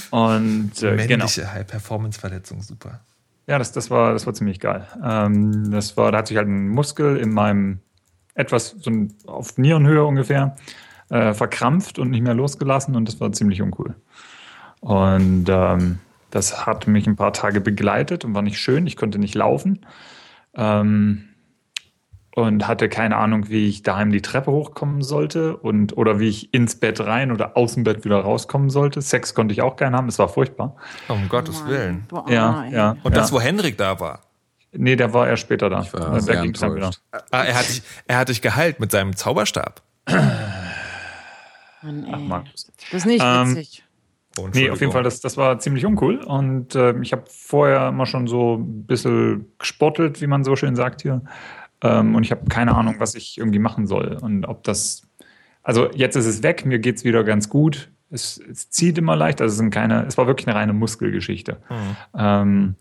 Und äh, genau. Männliche High-Performance-Verletzung, super. Ja, das, das, war, das war ziemlich geil. Ähm, das war, da hat sich halt ein Muskel in meinem etwas so auf Nierenhöhe ungefähr äh, verkrampft und nicht mehr losgelassen und das war ziemlich uncool. Und ähm, das hat mich ein paar Tage begleitet und war nicht schön. Ich konnte nicht laufen. Ähm, und hatte keine Ahnung, wie ich daheim die Treppe hochkommen sollte und oder wie ich ins Bett rein oder aus dem Bett wieder rauskommen sollte. Sex konnte ich auch gerne haben, es war furchtbar. Um Gottes Willen. Ja, ja. Und ja. das, wo Henrik da war. Nee, der war erst später da. Ich war Da sehr ging's dann wieder. enttäuscht. Ah, er, hat dich, er hat dich geheilt mit seinem Zauberstab. Mann, ey. Ach, Markus. Das ist nicht Ähm, witzig. Oh, Nee, auf jeden Fall, das, das war ziemlich uncool. Und äh, ich habe vorher immer schon so ein bisschen gespottelt, wie man so schön sagt hier. Ähm, und ich habe keine Ahnung, was ich irgendwie machen soll. Und ob das. Also jetzt ist es weg, mir geht es wieder ganz gut. Es, es zieht immer leicht, also es sind keine, es war wirklich eine reine Muskelgeschichte. Ähm,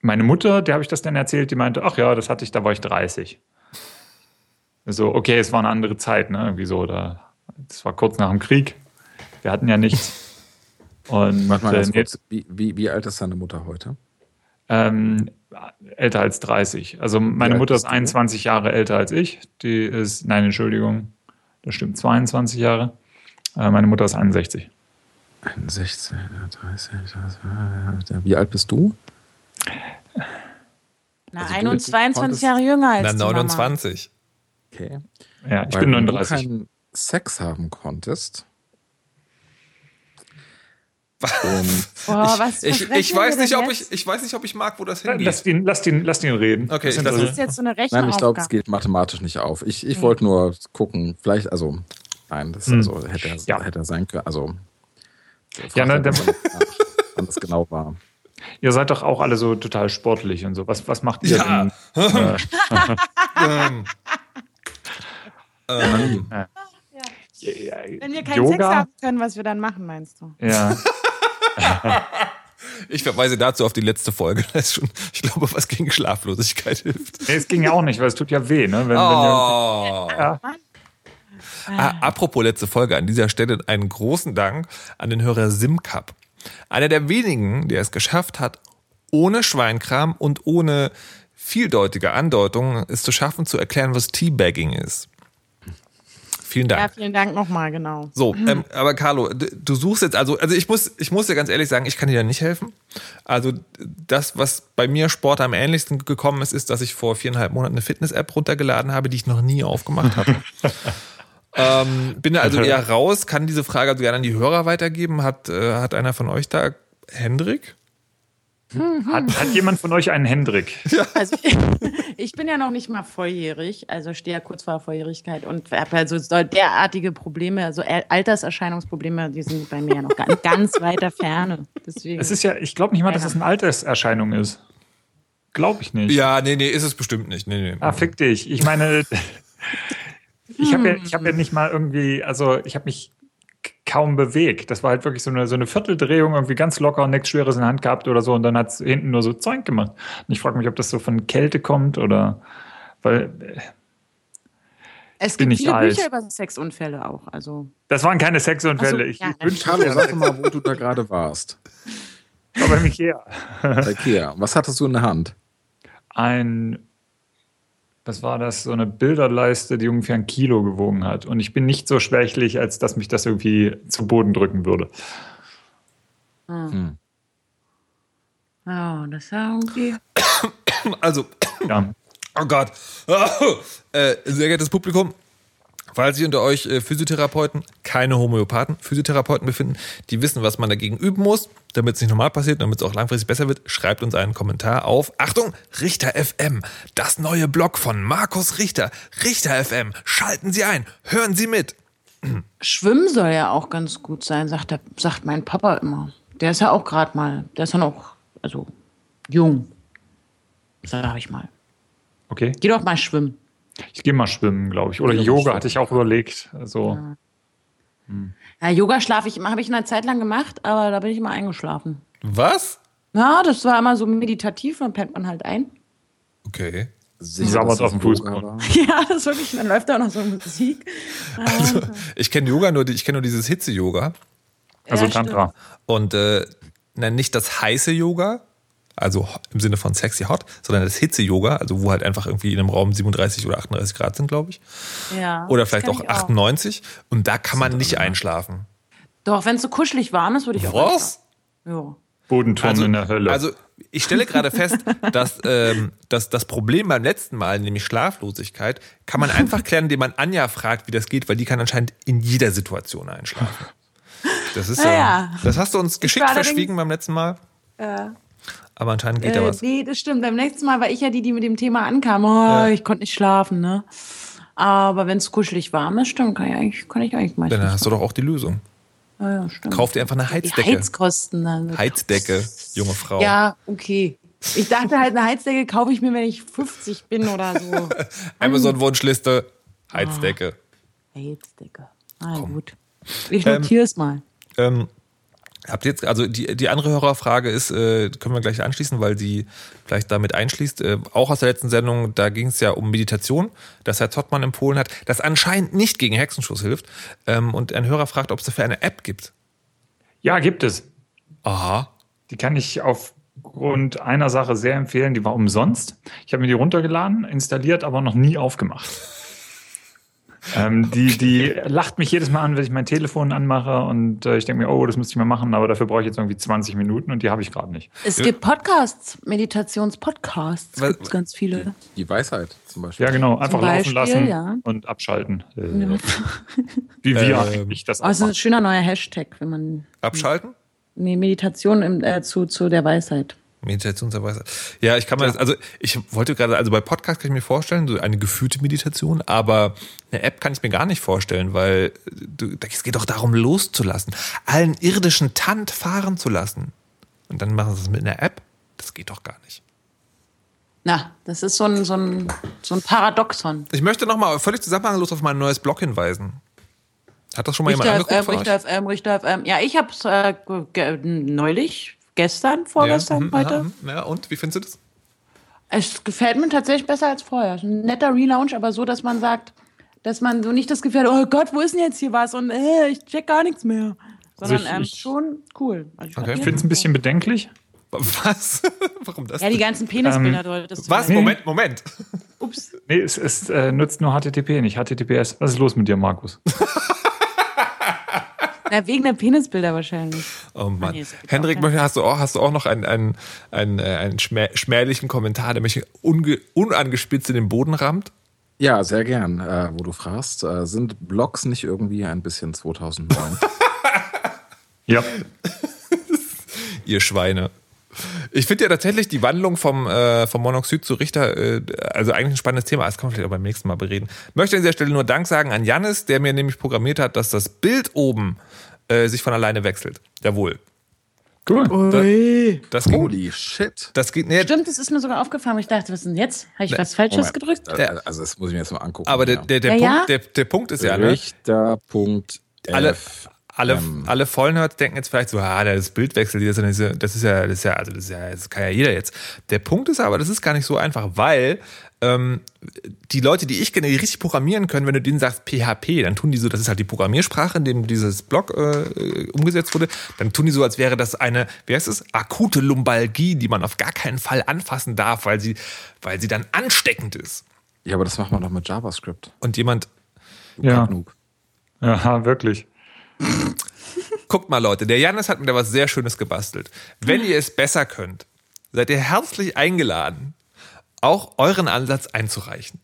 meine Mutter, der habe ich das dann erzählt, die meinte, ach ja, das hatte ich, da war ich 30. So, okay, es war eine andere Zeit, ne? Irgendwie so, da, das war kurz nach dem Krieg. Wir hatten ja nichts. Und mal äh, kurz. Wie, wie, wie alt ist deine Mutter heute? ähm, älter als 30. Also meine Mutter ist du? 21 Jahre älter als ich. Die ist, nein, Entschuldigung, das stimmt, 22 Jahre. Äh, meine Mutter ist 61. 16, 30. Wie alt bist du? Na, also du- 21, du 22 konntest- Jahre jünger als Na, die Mama. 29. Okay. Ja, ich Weil bin wenn 39. du keinen Sex haben konntest. Und Boah, was Ich, versprechen ich, weiß wir nicht, ob ich, ich weiß nicht, ob ich mag, wo das Lass hingeht. ihn, lass, ihn, lass ihn reden. Okay, Das ich also- Das ist jetzt so eine nein, ich glaube, es geht mathematisch nicht auf. Ich, ich wollte nur gucken, vielleicht, also, nein, das Hm. also, hätte, er, Ja. hätte sein können. Also, Ja, ne, der- wann das genau war. Ihr seid doch auch alle so total sportlich und so. Was, was macht ihr Ja. denn? Äh, Ähm, ähm, Wenn wir keinen Yoga? Sex haben können, was wir dann machen, meinst du? Ja. ich verweise dazu auf die letzte Folge. Das ist schon, ich glaube, was gegen Schlaflosigkeit hilft. Nee, es ging ja auch nicht, weil es tut ja weh, ne? Wenn, wenn Oh. ja. Ah, apropos letzte Folge, an dieser Stelle einen großen Dank an den Hörer Simcup. Einer der wenigen, der es geschafft hat, ohne Schweinkram und ohne vieldeutige Andeutungen es zu schaffen, zu erklären, was Teabagging ist. Vielen Dank. Ja, vielen Dank nochmal, genau. So, ähm, aber Carlo, du suchst jetzt, also, also ich muss, ich muss dir ganz ehrlich sagen, ich kann dir da nicht helfen. Also das, was bei mir Sport am ähnlichsten gekommen ist, ist, dass ich vor viereinhalb Monaten eine Fitness-App runtergeladen habe, die ich noch nie aufgemacht hatte. ähm, bin da also eher raus, kann diese Frage also gerne an die Hörer weitergeben. Hat, äh, hat einer von euch da, Hendrik? Hat, hat jemand von euch einen Hendrik? Also ich bin ja noch nicht mal volljährig, also stehe ja kurz vor Volljährigkeit und habe also so derartige Probleme, also Al- Alterserscheinungsprobleme, die sind bei mir ja noch ganz, ganz weiter Ferne. Deswegen. Es ist ja, ich glaube nicht mal, dass das eine Alterserscheinung ist. Glaube ich nicht. Ja, nee, nee, ist es bestimmt nicht. Nee, nee. Ah, fick dich. Ich meine, ich habe ja, ich hab ja nicht mal irgendwie, also ich habe mich kaum bewegt. Das war halt wirklich so eine, so eine Vierteldrehung, irgendwie ganz locker und nichts Schweres in der Hand gehabt oder so. Und dann hat es hinten nur so Zeug gemacht. Und ich frage mich, ob das so von Kälte kommt oder weil äh, es gibt ich viele alt. Bücher über Sexunfälle auch. Also das waren keine Sexunfälle. So, ich ja, wünschte, Carlo, das sag mal, wo du da gerade warst. war bei Ikea. Bei Ikea. Was hattest du in der Hand? Ein, was war das, so eine Bilderleiste, die ungefähr ein Kilo gewogen hat. Und ich bin nicht so schwächlich, als dass mich das irgendwie zu Boden drücken würde. ja, das ist ja irgendwie. Also, Ja. Oh Gott. äh, sehr geehrtes Publikum, falls sich unter euch äh, Physiotherapeuten, keine Homöopathen, Physiotherapeuten befinden, die wissen, was man dagegen üben muss, damit es nicht normal passiert, damit es auch langfristig besser wird, schreibt uns einen Kommentar auf. Achtung, Richter FM, das neue Blog von Markus Richter. Richter FM, schalten Sie ein, hören Sie mit. Schwimmen soll ja auch ganz gut sein, sagt, der, sagt mein Papa immer. Der ist ja auch gerade mal, der ist ja noch, also jung, sag ich mal. Okay. Geh doch mal schwimmen. Ich gehe mal schwimmen, glaube ich. Oder Ja, Yoga schwimmen. hatte ich auch überlegt. Also, Ja, Yoga schlafe ich habe ich eine Zeit lang gemacht, aber da bin ich immer eingeschlafen. Was? Ja, das war immer so meditativ, dann pennt man halt ein. Okay. Dass auf dem Fußboden. Ja, das ist wirklich, dann läuft da auch noch so Musik. Also, ich kenne Yoga nur, ich kenne nur dieses Hitze-Yoga. also Ja, Tantra. Und äh, nicht das heiße Yoga, also im Sinne von sexy hot, sondern das Hitze-Yoga, also wo halt einfach irgendwie in einem Raum 37 oder 38 Grad sind, glaube ich. Ja, Oder vielleicht auch ich 98. Und da kann man nicht einschlafen. Doch, wenn es so kuschelig warm ist, würde ich auch. Was? Ja. Bodenturm Also, in der Hölle. also ich stelle gerade fest, dass, ähm, dass das Problem beim letzten Mal, nämlich Schlaflosigkeit, kann man einfach klären, indem man Anja fragt, wie das geht, weil die kann anscheinend in jeder Situation einschlafen. Das ist Ja, ähm, ja. Das hast du uns geschickt verschwiegen beim letzten Mal. Aber anscheinend geht da Äh, was. nee, das stimmt. Beim nächsten Mal war ich ja die, die mit dem Thema ankam. Oh, Ja. ich konnte nicht schlafen, ne? Aber wenn es kuschelig warm ist, dann kann ich eigentlich, kann ich eigentlich meistens. Dann hast du doch auch die Lösung. ja, ja, stimmt. Kauf dir einfach eine die Heizdecke. Heizkosten dann. Heizdecke, junge Frau. Ja, okay. Ich dachte halt, eine Heizdecke kaufe ich mir, wenn ich 50 bin oder so. Amazon-Wunschliste, Heizdecke. Heizdecke. Na gut. Ich notiere es mal. Ähm, habt ihr jetzt, also die, die andere Hörerfrage ist, äh, können wir gleich anschließen, weil sie vielleicht damit einschließt, äh, auch aus der letzten Sendung, da ging es ja um Meditation, das Herr Zottmann empfohlen hat, das anscheinend nicht gegen Hexenschuss hilft. Ähm, und ein Hörer fragt, ob es dafür eine App gibt. ja, gibt es. Aha. Die kann ich aufgrund einer Sache sehr empfehlen. Die war umsonst. Ich habe mir die runtergeladen, installiert, aber noch nie aufgemacht. Ähm, die, die lacht mich jedes Mal an, wenn ich mein Telefon anmache und äh, ich denke mir, oh, das müsste ich mal machen, aber dafür brauche ich jetzt irgendwie 20 Minuten und die habe ich gerade nicht. Es gibt Podcasts, Meditationspodcasts. Gibt ganz viele. Die Weisheit zum Beispiel. Ja, genau. Einfach Beispiel, laufen lassen ja. und abschalten. Äh, Wie wir Ähm, eigentlich das auch Also ein machen. schöner neuer Hashtag, wenn man Abschalten? nee, Meditation im, äh, zu, zu der Weisheit. Meditationsweise. Ja, ich kann mir das, also ich wollte gerade, also bei Podcast kann ich mir vorstellen, so eine geführte Meditation, aber eine App kann ich mir gar nicht vorstellen, weil du, es geht doch darum, loszulassen, allen irdischen Tand fahren zu lassen. Und dann machen sie es mit einer App? Das geht doch gar nicht. Na, das ist so ein, so ein, so ein Paradoxon. Ich möchte nochmal völlig zusammenhanglos auf mein neues Blog hinweisen. Hat das schon mal jemand Richter angeguckt FM? Richter FM, Richter FM. Ja, ich habe es äh, neulich, gestern, vorgestern, mhm, heute. Ja, mhm. ja, und wie findest du das? Es gefällt mir tatsächlich besser als vorher. Ein netter Relaunch, aber so, dass man sagt, dass man so nicht das Gefühl hat, oh Gott, wo ist denn jetzt hier was? Und äh, ich check gar nichts mehr. Sondern Also ich- ähm, ich- schon cool. Also Okay. Ich finde es ein bisschen bedenklich. Was? Warum das? Ja, die ganzen Penisbilder dort. das zu Was? Moment, Moment. Ups. Nee, es, es äh, nutzt nur HTTP, nicht HTTPS. Was ist los mit dir, Markus? Na, wegen der Penisbilder wahrscheinlich. Oh Mann. nee, ist ja Hendrik, hast du auch, hast du auch noch einen, einen, einen, äh, einen schmä schmählichen Kommentar, der mich unge unangespitzt in den Boden rammt? Ja, sehr gern. Äh, wo du fragst, äh, sind Blogs nicht irgendwie ein bisschen 2009? Ja. Ihr Schweine. Ich finde ja tatsächlich die Wandlung vom, äh, vom Monoxid zu Richter, äh, also eigentlich ein spannendes Thema, das kann man vielleicht auch beim nächsten Mal bereden. Möchte an dieser Stelle nur Dank sagen an Jannis, der mir nämlich programmiert hat, dass das Bild oben äh, sich von alleine wechselt. Jawohl. Cool. Das ging, Holy shit. das geht, nee, Stimmt, das ist mir sogar aufgefallen. weil Ich dachte, was ist denn jetzt? Habe ich was Falsches Moment. gedrückt? Äh, Also, das muss ich mir jetzt mal angucken. aber der, der, der, Ja, Punkt, ja. Der, der Punkt ist ja, ne? Richter.f. Alle- Alle, Ähm. alle Vollnerds denken jetzt vielleicht so, ah, das Bildwechsel, das ist ja, das ist ja, das ist ja, also das ist ja, das kann ja jeder jetzt. Der Punkt ist aber, das ist gar nicht so einfach, weil ähm, die Leute, die ich kenne, die richtig programmieren können, wenn du denen sagst PHP, dann tun die so, das ist halt die Programmiersprache, in dem dieses Blog äh, umgesetzt wurde, dann tun die so, als wäre das eine, wie heißt es, akute Lumbalgie, die man auf gar keinen Fall anfassen darf, weil sie, weil sie dann ansteckend ist. Ja, aber das macht man doch mit JavaScript. Und jemand, Ja. Genug. ja, wirklich. Guckt mal, Leute, der Janis hat mir da was sehr Schönes gebastelt. Wenn ihr es besser könnt, seid ihr herzlich eingeladen, auch euren Ansatz einzureichen.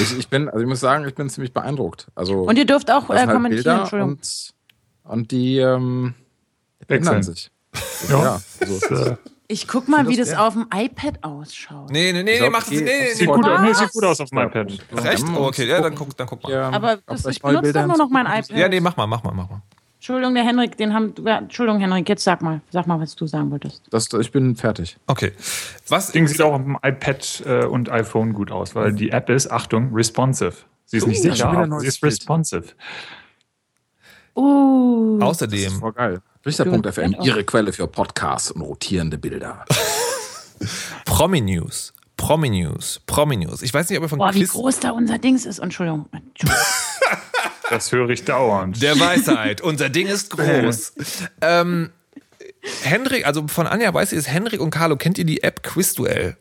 Ich, ich bin, also ich muss sagen, ich bin ziemlich beeindruckt. Also, Und ihr dürft auch äh, halt kommentieren, Bilder Entschuldigung. und, und die ähm, ändern Wechseln. sich. Ja. Ja, Äh, Ich guck mal, wie das das auf dem iPad ausschaut. Nee, nee, nee, nee, es die- nee, nee, sieht, nee. gut, nee, sieht gut aus auf dem iPad. Ach, echt? Oh, okay, ja, dann guck, dann guck mal. ja, Aber das, ich benutze doch nur noch mein iPad. Ja, nee, mach mal, mach mal, mach mal. Entschuldigung, der Henrik, den haben. Entschuldigung, Henrik, jetzt sag mal. Sag mal, was du sagen wolltest. Das, ich bin fertig. Okay. Was Das Ding sieht auch auf dem iPad äh, und iPhone gut aus, weil die App ist, Achtung, responsive. Sie ist nicht schon sicher, sie ist responsive. Uh. Das ist außerdem voll geil. Richter.fm, ihre Quelle für Podcasts und rotierende Bilder. Promi News. Promi News. Promi News. Ich weiß nicht, ob ihr von Boah, wie Quiz groß da unser Dings ist. Entschuldigung. Entschuldigung. Das höre ich dauernd. der Weisheit. Unser Ding ist groß. ähm, Hendrik, also von Anja weiß ich, ist Hendrik und Carlo, kennt ihr die App Quizduell?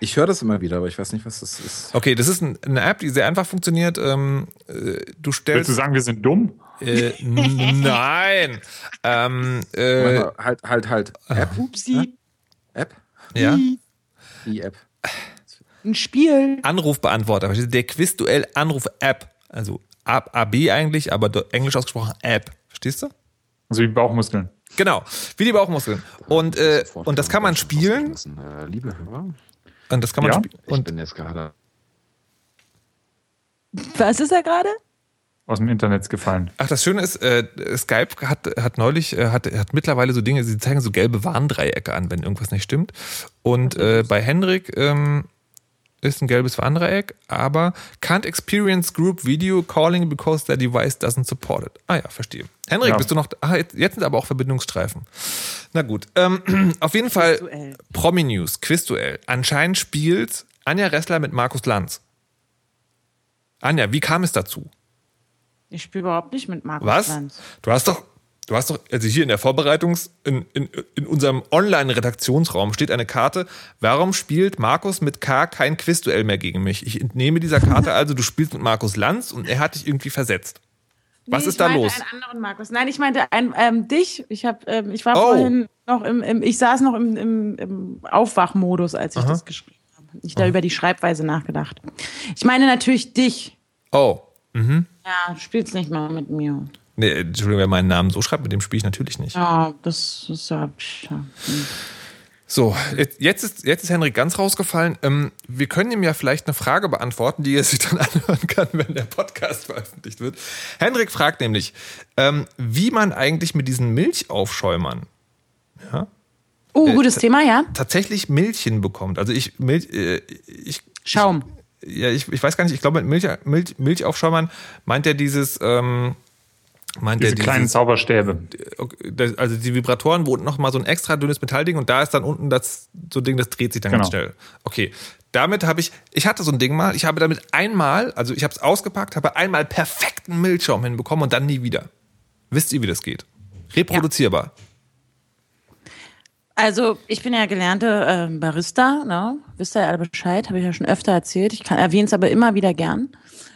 Ich höre das immer wieder, aber ich weiß nicht, was das ist. Okay, das ist ein, eine App, die sehr einfach funktioniert. Ähm, äh, du Willst stellst. du sagen, wir sind dumm? Äh, nein. Ähm, äh, mal, halt, halt, halt. App? Upsi. App? ja. Die App. Ein Spiel. Anrufbeantworter. verstehst du? Der Quizduell Anruf-App. Also AB AB eigentlich, aber englisch ausgesprochen App. Verstehst du? Also wie Bauchmuskeln. Genau, wie die Bauchmuskeln. Und, äh, und das kann man spielen. Äh, liebe Hörer, Und das kann man Ja? spielen. ich Und bin jetzt gerade. Was ist er gerade? Aus dem Internet gefallen. ach, das Schöne ist, äh, Skype hat, hat neulich, äh, hat, hat mittlerweile so Dinge, sie zeigen so gelbe Warndreiecke an, wenn irgendwas nicht stimmt. Und äh, bei Hendrik ähm, ist ein gelbes Warndreieck, aber can't experience group video calling because their device doesn't support it. Ah ja, verstehe. Henrik, Ja. bist du noch, ah, jetzt, jetzt sind aber auch Verbindungsstreifen. Na gut, ähm, auf jeden Fall. Promi-News, Quizduell. Anscheinend spielt Anja Ressler mit Markus Lanz. Anja, wie kam es dazu? Ich spiele überhaupt nicht mit Markus Was? Lanz. Du hast doch, du hast doch, also hier in der Vorbereitungs-, in, in, in unserem Online-Redaktionsraum steht eine Karte. Warum spielt Markus mit K kein Quizduell mehr gegen mich? Ich entnehme dieser Karte also, du spielst mit Markus Lanz und er hat dich irgendwie versetzt. Was Nee, ist da los? einen anderen Markus. Nein, ich meinte ein, ähm, dich. Ich, hab, ähm, ich war Oh. vorhin noch im, im ich saß noch im, im, im Aufwachmodus, als ich das geschrieben habe. Ich da über die Schreibweise nachgedacht. Ich meine natürlich dich. Oh. Ja, du spielst nicht mal mit mir. Nee, Entschuldigung, wer meinen Namen so schreibt, mit dem spiele ich natürlich nicht. Ja, das ist ja. ja. So, jetzt, ist, jetzt ist Henrik ganz rausgefallen. Ähm, wir können ihm ja vielleicht eine Frage beantworten, die er sich dann anhören kann, wenn der Podcast veröffentlicht wird. Henrik fragt nämlich, ähm, wie man eigentlich mit diesen Milchaufschäumern Oh, Äh, gutes Thema, ja. tatsächlich Milch hinbekommt. Also ich, Milch, äh, ich, Schaum. Ja, ich, ich weiß gar nicht, ich glaube mit Milch, Milch, Milchaufschäumern meint er dieses, ähm, Meint Diese er kleinen dieses- Zauberstäbe. Okay, das- also die Vibratoren wurden noch mal so ein extra dünnes Metallding und da ist dann unten das so ein Ding, das dreht sich dann ganz Genau. schnell. Okay, damit habe ich, ich hatte so ein Ding mal, ich habe damit einmal, also ich habe es ausgepackt, habe einmal perfekten Milchschaum hinbekommen und dann nie wieder. Wisst ihr, wie das geht? Reproduzierbar. Also, ich bin ja gelernte ähm, Barista, ne? Wisst ihr ja alle Bescheid, habe ich ja schon öfter erzählt. Ich erwähne es aber immer wieder gern.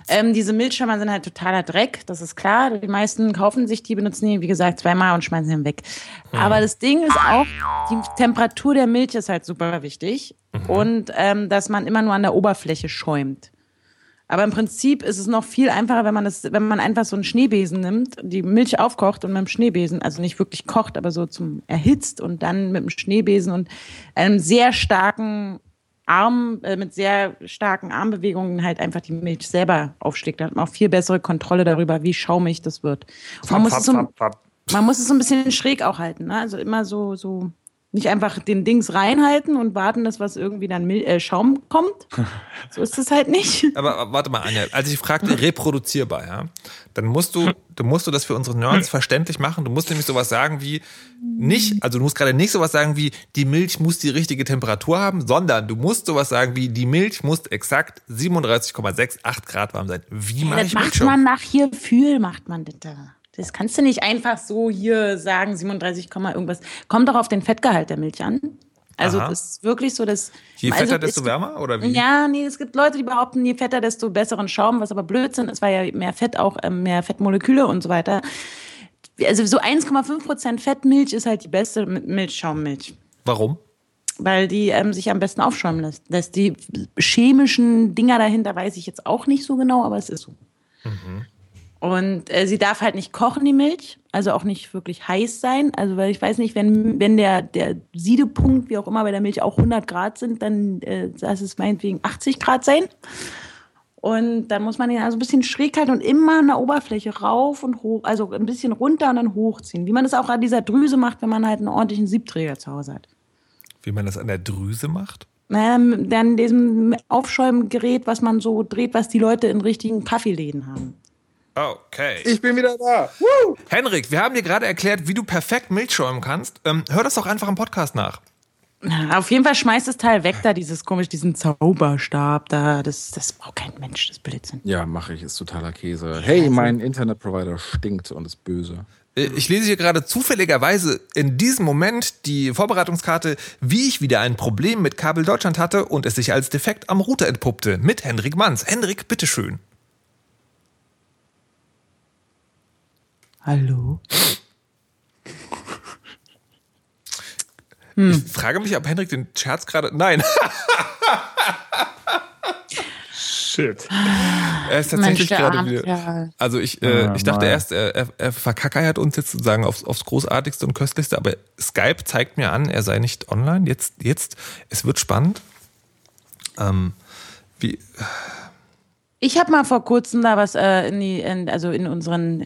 Ähm, diese Milchschäumer sind halt totaler Dreck, das ist klar. Die meisten kaufen sich die, benutzen die, wie gesagt, zweimal und schmeißen sie dann weg. Aber das Ding ist auch, die Temperatur der Milch ist halt super wichtig. Und ähm, dass man immer nur an der Oberfläche schäumt. Aber im Prinzip ist es noch viel einfacher, wenn man das, wenn man einfach so einen Schneebesen nimmt, die Milch aufkocht und mit dem Schneebesen, also nicht wirklich kocht, aber so zum erhitzt und dann mit dem Schneebesen und einem sehr starken Arm, äh, mit sehr starken Armbewegungen halt einfach die Milch selber aufschlägt. Da hat man auch viel bessere Kontrolle darüber, wie schaumig das wird. Man muss, es so, man muss es so ein bisschen schräg auch halten, ne? Also immer so, so, nicht einfach den Dings reinhalten und warten, dass was irgendwie dann Mil äh, Schaum kommt. So ist es halt nicht. Aber warte mal, Anja, als ich fragte, reproduzierbar, ja, dann musst du, dann musst du das für unsere Nerds verständlich machen. Du musst nämlich sowas sagen wie, nicht, also du musst gerade nicht sowas sagen wie, die Milch muss die richtige Temperatur haben, sondern du musst sowas sagen wie, die Milch muss exakt 37,68 Grad warm sein. Wie mache das ich macht Milchschaum? man nach hier Fühl, macht man das da. Das kannst du nicht einfach so hier sagen, 37, Komma irgendwas. Kommt doch auf den Fettgehalt der Milch an. Also Aha. das ist wirklich so, dass Je also fetter, es desto wärmer, oder wie? Ja, nee, es gibt Leute, die behaupten, je fetter, desto besseren Schaum, was aber Blödsinn ist, weil ja mehr Fett auch ähm, mehr Fettmoleküle und so weiter. Also so 1,5 Prozent Fettmilch ist halt die beste Milchschaummilch. Warum? weil die ähm, sich am besten aufschäumen lässt. lässt. Die chemischen Dinger dahinter weiß ich jetzt auch nicht so genau, aber es ist so. Und äh, sie darf halt nicht kochen, die Milch, also auch nicht wirklich heiß sein. Also weil ich weiß nicht, wenn, wenn der, der Siedepunkt, wie auch immer, bei der Milch auch 100 Grad sind, dann äh, lass es meinetwegen 80 Grad sein. Und dann muss man den also ein bisschen schräg halten und immer an der Oberfläche rauf und hoch, also ein bisschen runter und dann hochziehen. Wie man das auch an dieser Drüse macht, wenn man halt einen ordentlichen Siebträger zu Hause hat. Wie man das an der Drüse macht? Naja, dann diesem Aufschäumgerät, was man so dreht, was die Leute in richtigen Kaffeeläden haben. Okay. Ich bin wieder da. Henrik, wir haben dir gerade erklärt, wie du perfekt Milch schäumen kannst. Ähm, hör das doch einfach im Podcast nach. Na, Auf jeden Fall schmeißt das Teil weg, da dieses komisch, diesen Zauberstab da. Das, das braucht kein Mensch, das Blödsinn. Ja, mache ich, ist totaler Käse. Hey, mein Internetprovider stinkt und ist böse. Äh, Ich lese hier gerade zufälligerweise in diesem Moment die Vorbereitungskarte, wie ich wieder ein Problem mit Kabel Deutschland hatte und es sich als defekt am Router entpuppte. Mit Henrik Manns. Henrik, bitteschön. Hallo? Ich frage mich, ob Henrik den Scherz gerade. Nein, Shit. er ist tatsächlich Mensch, gerade wieder. Also ich, äh, ich dachte erst, er, er, er verkackeiert uns jetzt sozusagen aufs, aufs Großartigste und Köstlichste, aber Skype zeigt mir an, er sei nicht online. Jetzt, jetzt, es wird spannend. Ähm, wie, Ich habe mal vor kurzem da was äh, in die, in, also in unseren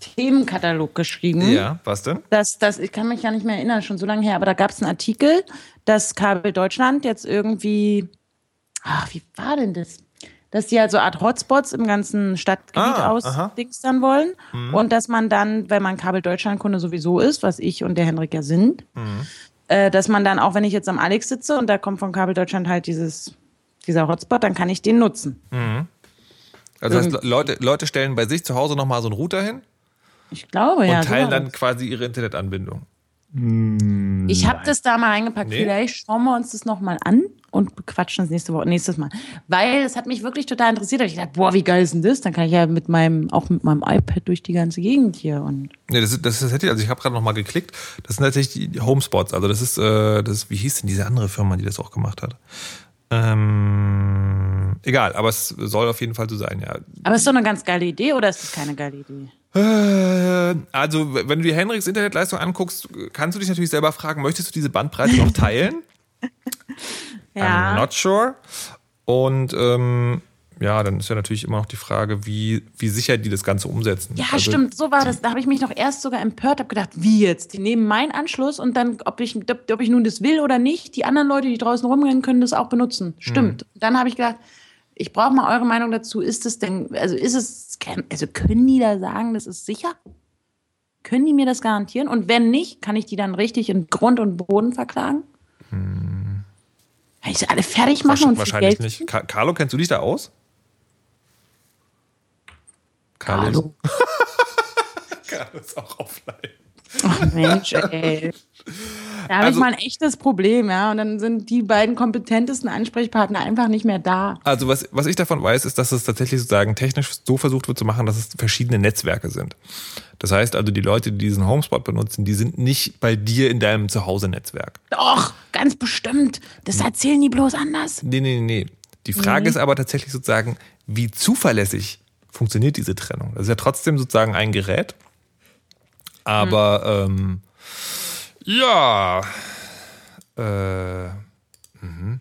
Themenkatalog geschrieben. ja, was denn? Das, das, ich kann mich ja nicht mehr erinnern, schon so lange her, aber da gab es einen Artikel, dass Kabel Deutschland jetzt irgendwie, ach, wie war denn das? Dass die halt so Art Hotspots im ganzen Stadtgebiet Ah, ausdingstern wollen. Und dass man dann, wenn man Kabel Deutschland-Kunde sowieso ist, was ich und der Henrik ja sind, äh, dass man dann, auch wenn ich jetzt am Alex sitze und da kommt von Kabel Deutschland halt dieses, dieser Hotspot, dann kann ich den nutzen. Also das heißt, Leute, Leute stellen bei sich zu Hause nochmal so einen Router hin Ich glaube, und ja. teilen so dann quasi ihre Internetanbindung. Ich habe das da mal eingepackt. Nee. Vielleicht schauen wir uns das nochmal an und bequatschen das nächste Woche, nächstes Mal. Weil es hat mich wirklich total interessiert. Da ich gedacht, boah, wie geil ist denn das? Dann kann ich ja mit meinem, auch mit meinem iPad durch die ganze Gegend hier. Und Nee, das ist, das ist tatsächlich, also ich habe gerade nochmal geklickt, das sind tatsächlich die Homespots. Also das ist, äh, das ist, wie hieß denn diese andere Firma, die das auch gemacht hat? Ähm, egal, aber es soll auf jeden Fall so sein, ja. aber ist doch eine ganz geile Idee oder ist das keine geile Idee? Äh, Also, wenn du dir Henriks Internetleistung anguckst, kannst du dich natürlich selber fragen, möchtest du diese Bandbreite noch teilen? I'm not sure. Und ähm, ja, dann ist ja natürlich immer noch die Frage, wie, wie sicher die das Ganze umsetzen. Ja, Also, stimmt, so war das. Da habe ich mich noch erst sogar empört, habe gedacht, wie jetzt? Die nehmen meinen Anschluss und dann, ob ich, ob, ich nun das will oder nicht, die anderen Leute, die draußen rumrennen, können das auch benutzen. Stimmt. Dann habe ich gedacht, Ich brauche mal eure Meinung dazu. Ist es denn, also ist es, also können die da sagen, das ist sicher? Können die mir das garantieren? Und wenn nicht, kann ich die dann richtig in Grund und Boden verklagen? Hm. Kann ich sie alle fertig machen und Wahrscheinlich nicht. Ka Carlo, kennst du dich da aus? Carlo. Carlo ist auch offline. Ach Mensch, ey. Da habe also, ich mal ein echtes Problem, ja. Und dann sind die beiden kompetentesten Ansprechpartner einfach nicht mehr da. Also was, was ich davon weiß, ist, dass es tatsächlich sozusagen technisch so versucht wird zu machen, dass es verschiedene Netzwerke sind. Das heißt also, die Leute, die diesen Homespot benutzen, die sind nicht bei dir in deinem Zuhause-Netzwerk. Doch, ganz bestimmt. Das erzählen die bloß anders. Nee, nee, nee. Die Frage nee. ist aber tatsächlich sozusagen, wie zuverlässig funktioniert diese Trennung? Das ist ja trotzdem sozusagen ein Gerät. Aber hm. ähm, ja. Äh, mhm.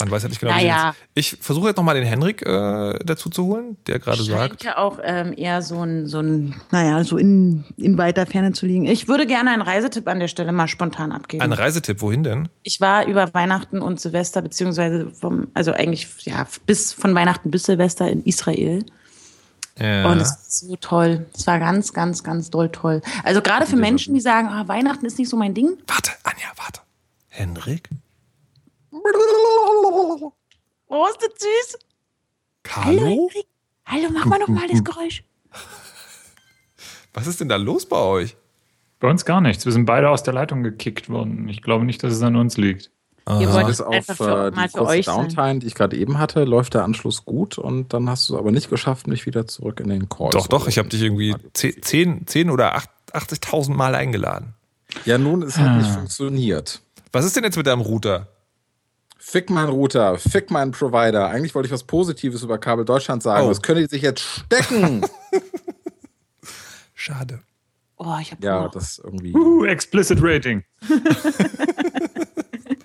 Man weiß ja nicht genau, naja. Ich versuche jetzt nochmal den Henrik äh, dazu zu holen, der gerade sagt. ja auch ähm, eher so ein, so ein, naja, so in, in weiter Ferne zu liegen. Ich würde gerne einen Reisetipp an der Stelle mal spontan abgeben. Ein Reisetipp, wohin denn? Ich war über Weihnachten und Silvester, beziehungsweise vom, also eigentlich, ja, bis von Weihnachten bis Silvester in Israel. Ja. Und es ist so toll. Es war ganz, ganz, ganz doll toll. Also gerade für Menschen, die sagen, ah, Weihnachten ist nicht so mein Ding. Warte, Anja, warte. Henrik? Oh, ist das süß. Hallo? Hallo, Henrik. Hallo, mach mal nochmal das Geräusch. Was ist denn da los bei euch? Bei uns gar nichts. Wir sind beide aus der Leitung gekickt worden. Ich glaube nicht, dass es an uns liegt. Ihr wollt es auf für, äh, die kurze Downtime, sein. die ich gerade eben hatte, läuft der Anschluss gut und dann hast du es aber nicht geschafft, mich wieder zurück in den Call Doch, doch, ich habe dich irgendwie 10, 10 oder 80.000 Mal eingeladen. Ja, nun, es hat ah. nicht funktioniert. Was ist denn jetzt mit deinem Router? Fick meinen Router, fick meinen Provider. Eigentlich wollte ich was Positives über Kabel Deutschland sagen. Oh. Das können die sich jetzt stecken. Schade. Oh, ich habe Ja, das irgendwie. Uh, explicit Rating.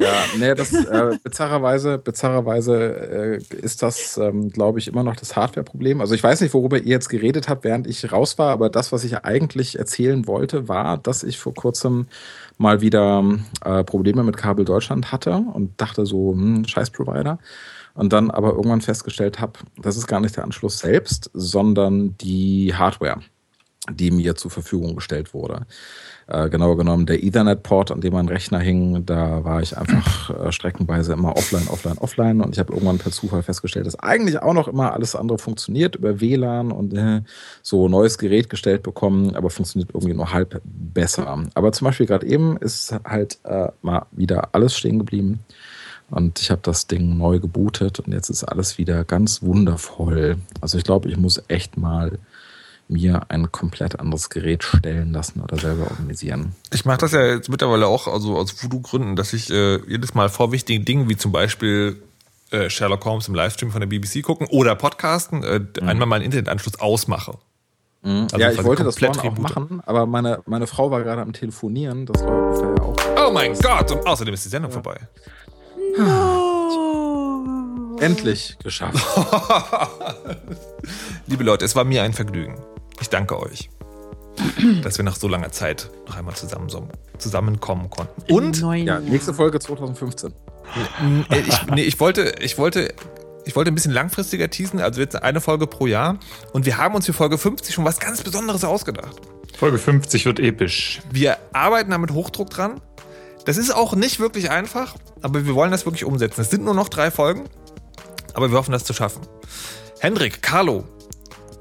Ja, nee, das äh, bizarrerweise, bizarrerweise äh, ist das, ähm, glaube ich, immer noch das Hardware-Problem. Also ich weiß nicht, worüber ihr jetzt geredet habt, während ich raus war, aber das, was ich eigentlich erzählen wollte, war, dass ich vor kurzem mal wieder äh, Probleme mit Kabel Deutschland hatte und dachte so, hm, scheiß Provider. Und dann aber irgendwann festgestellt habe, das ist gar nicht der Anschluss selbst, sondern die Hardware, die mir zur Verfügung gestellt wurde äh, genauer genommen der Ethernet-Port, an dem mein Rechner hing, da war ich einfach äh, streckenweise immer offline, offline, offline und ich habe irgendwann per Zufall festgestellt, dass eigentlich auch noch immer alles andere funktioniert über WLAN und äh, so neues Gerät gestellt bekommen, aber funktioniert irgendwie nur halb besser. Aber zum Beispiel gerade eben ist halt äh, mal wieder alles stehen geblieben. Und ich habe das Ding neu gebootet und jetzt ist alles wieder ganz wundervoll. Also ich glaube, ich muss echt mal mir ein komplett anderes Gerät stellen lassen oder selber organisieren. Ich mache das ja jetzt mittlerweile auch also aus Voodoo-Gründen, dass ich äh, jedes Mal vor wichtigen Dingen wie zum Beispiel äh, Sherlock Holmes im Livestream von der BBC gucken oder Podcasten äh, mhm. einmal meinen Internetanschluss ausmache. Mhm. Also ja, ich wollte das vorhin auch machen, aber meine, meine Frau war gerade am Telefonieren. Das war ungefähr auch. Oh mein Gott! Und außerdem ist die Sendung ja. vorbei. No. Endlich geschafft. Liebe Leute, es war mir ein Vergnügen. Ich danke euch, dass wir nach so langer Zeit noch einmal zusammen, zusammenkommen konnten. Und ja, nächste Folge 2015. Ich, nee, ich wollte, ich wollte, ich wollte ein bisschen langfristiger teasen, also jetzt eine Folge pro Jahr. Und wir haben uns für Folge 50 schon was ganz Besonderes ausgedacht. Folge 50 wird episch. Wir arbeiten da mit Hochdruck dran. Das ist auch nicht wirklich einfach, aber wir wollen das wirklich umsetzen. Es sind nur noch drei Folgen, aber wir hoffen, das zu schaffen. Hendrik, Carlo,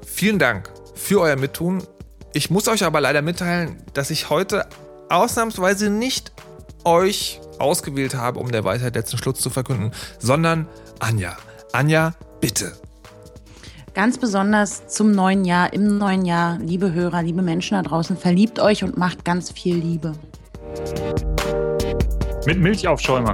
vielen Dank für euer Mittun. Ich muss euch aber leider mitteilen, dass ich heute ausnahmsweise nicht euch ausgewählt habe, um der Weisheit letzten Schluss zu verkünden, sondern Anja. Anja, bitte. Ganz besonders zum neuen Jahr, im neuen Jahr, liebe Hörer, liebe Menschen da draußen, verliebt euch und macht ganz viel Liebe. Mit Milch auf Schäumer.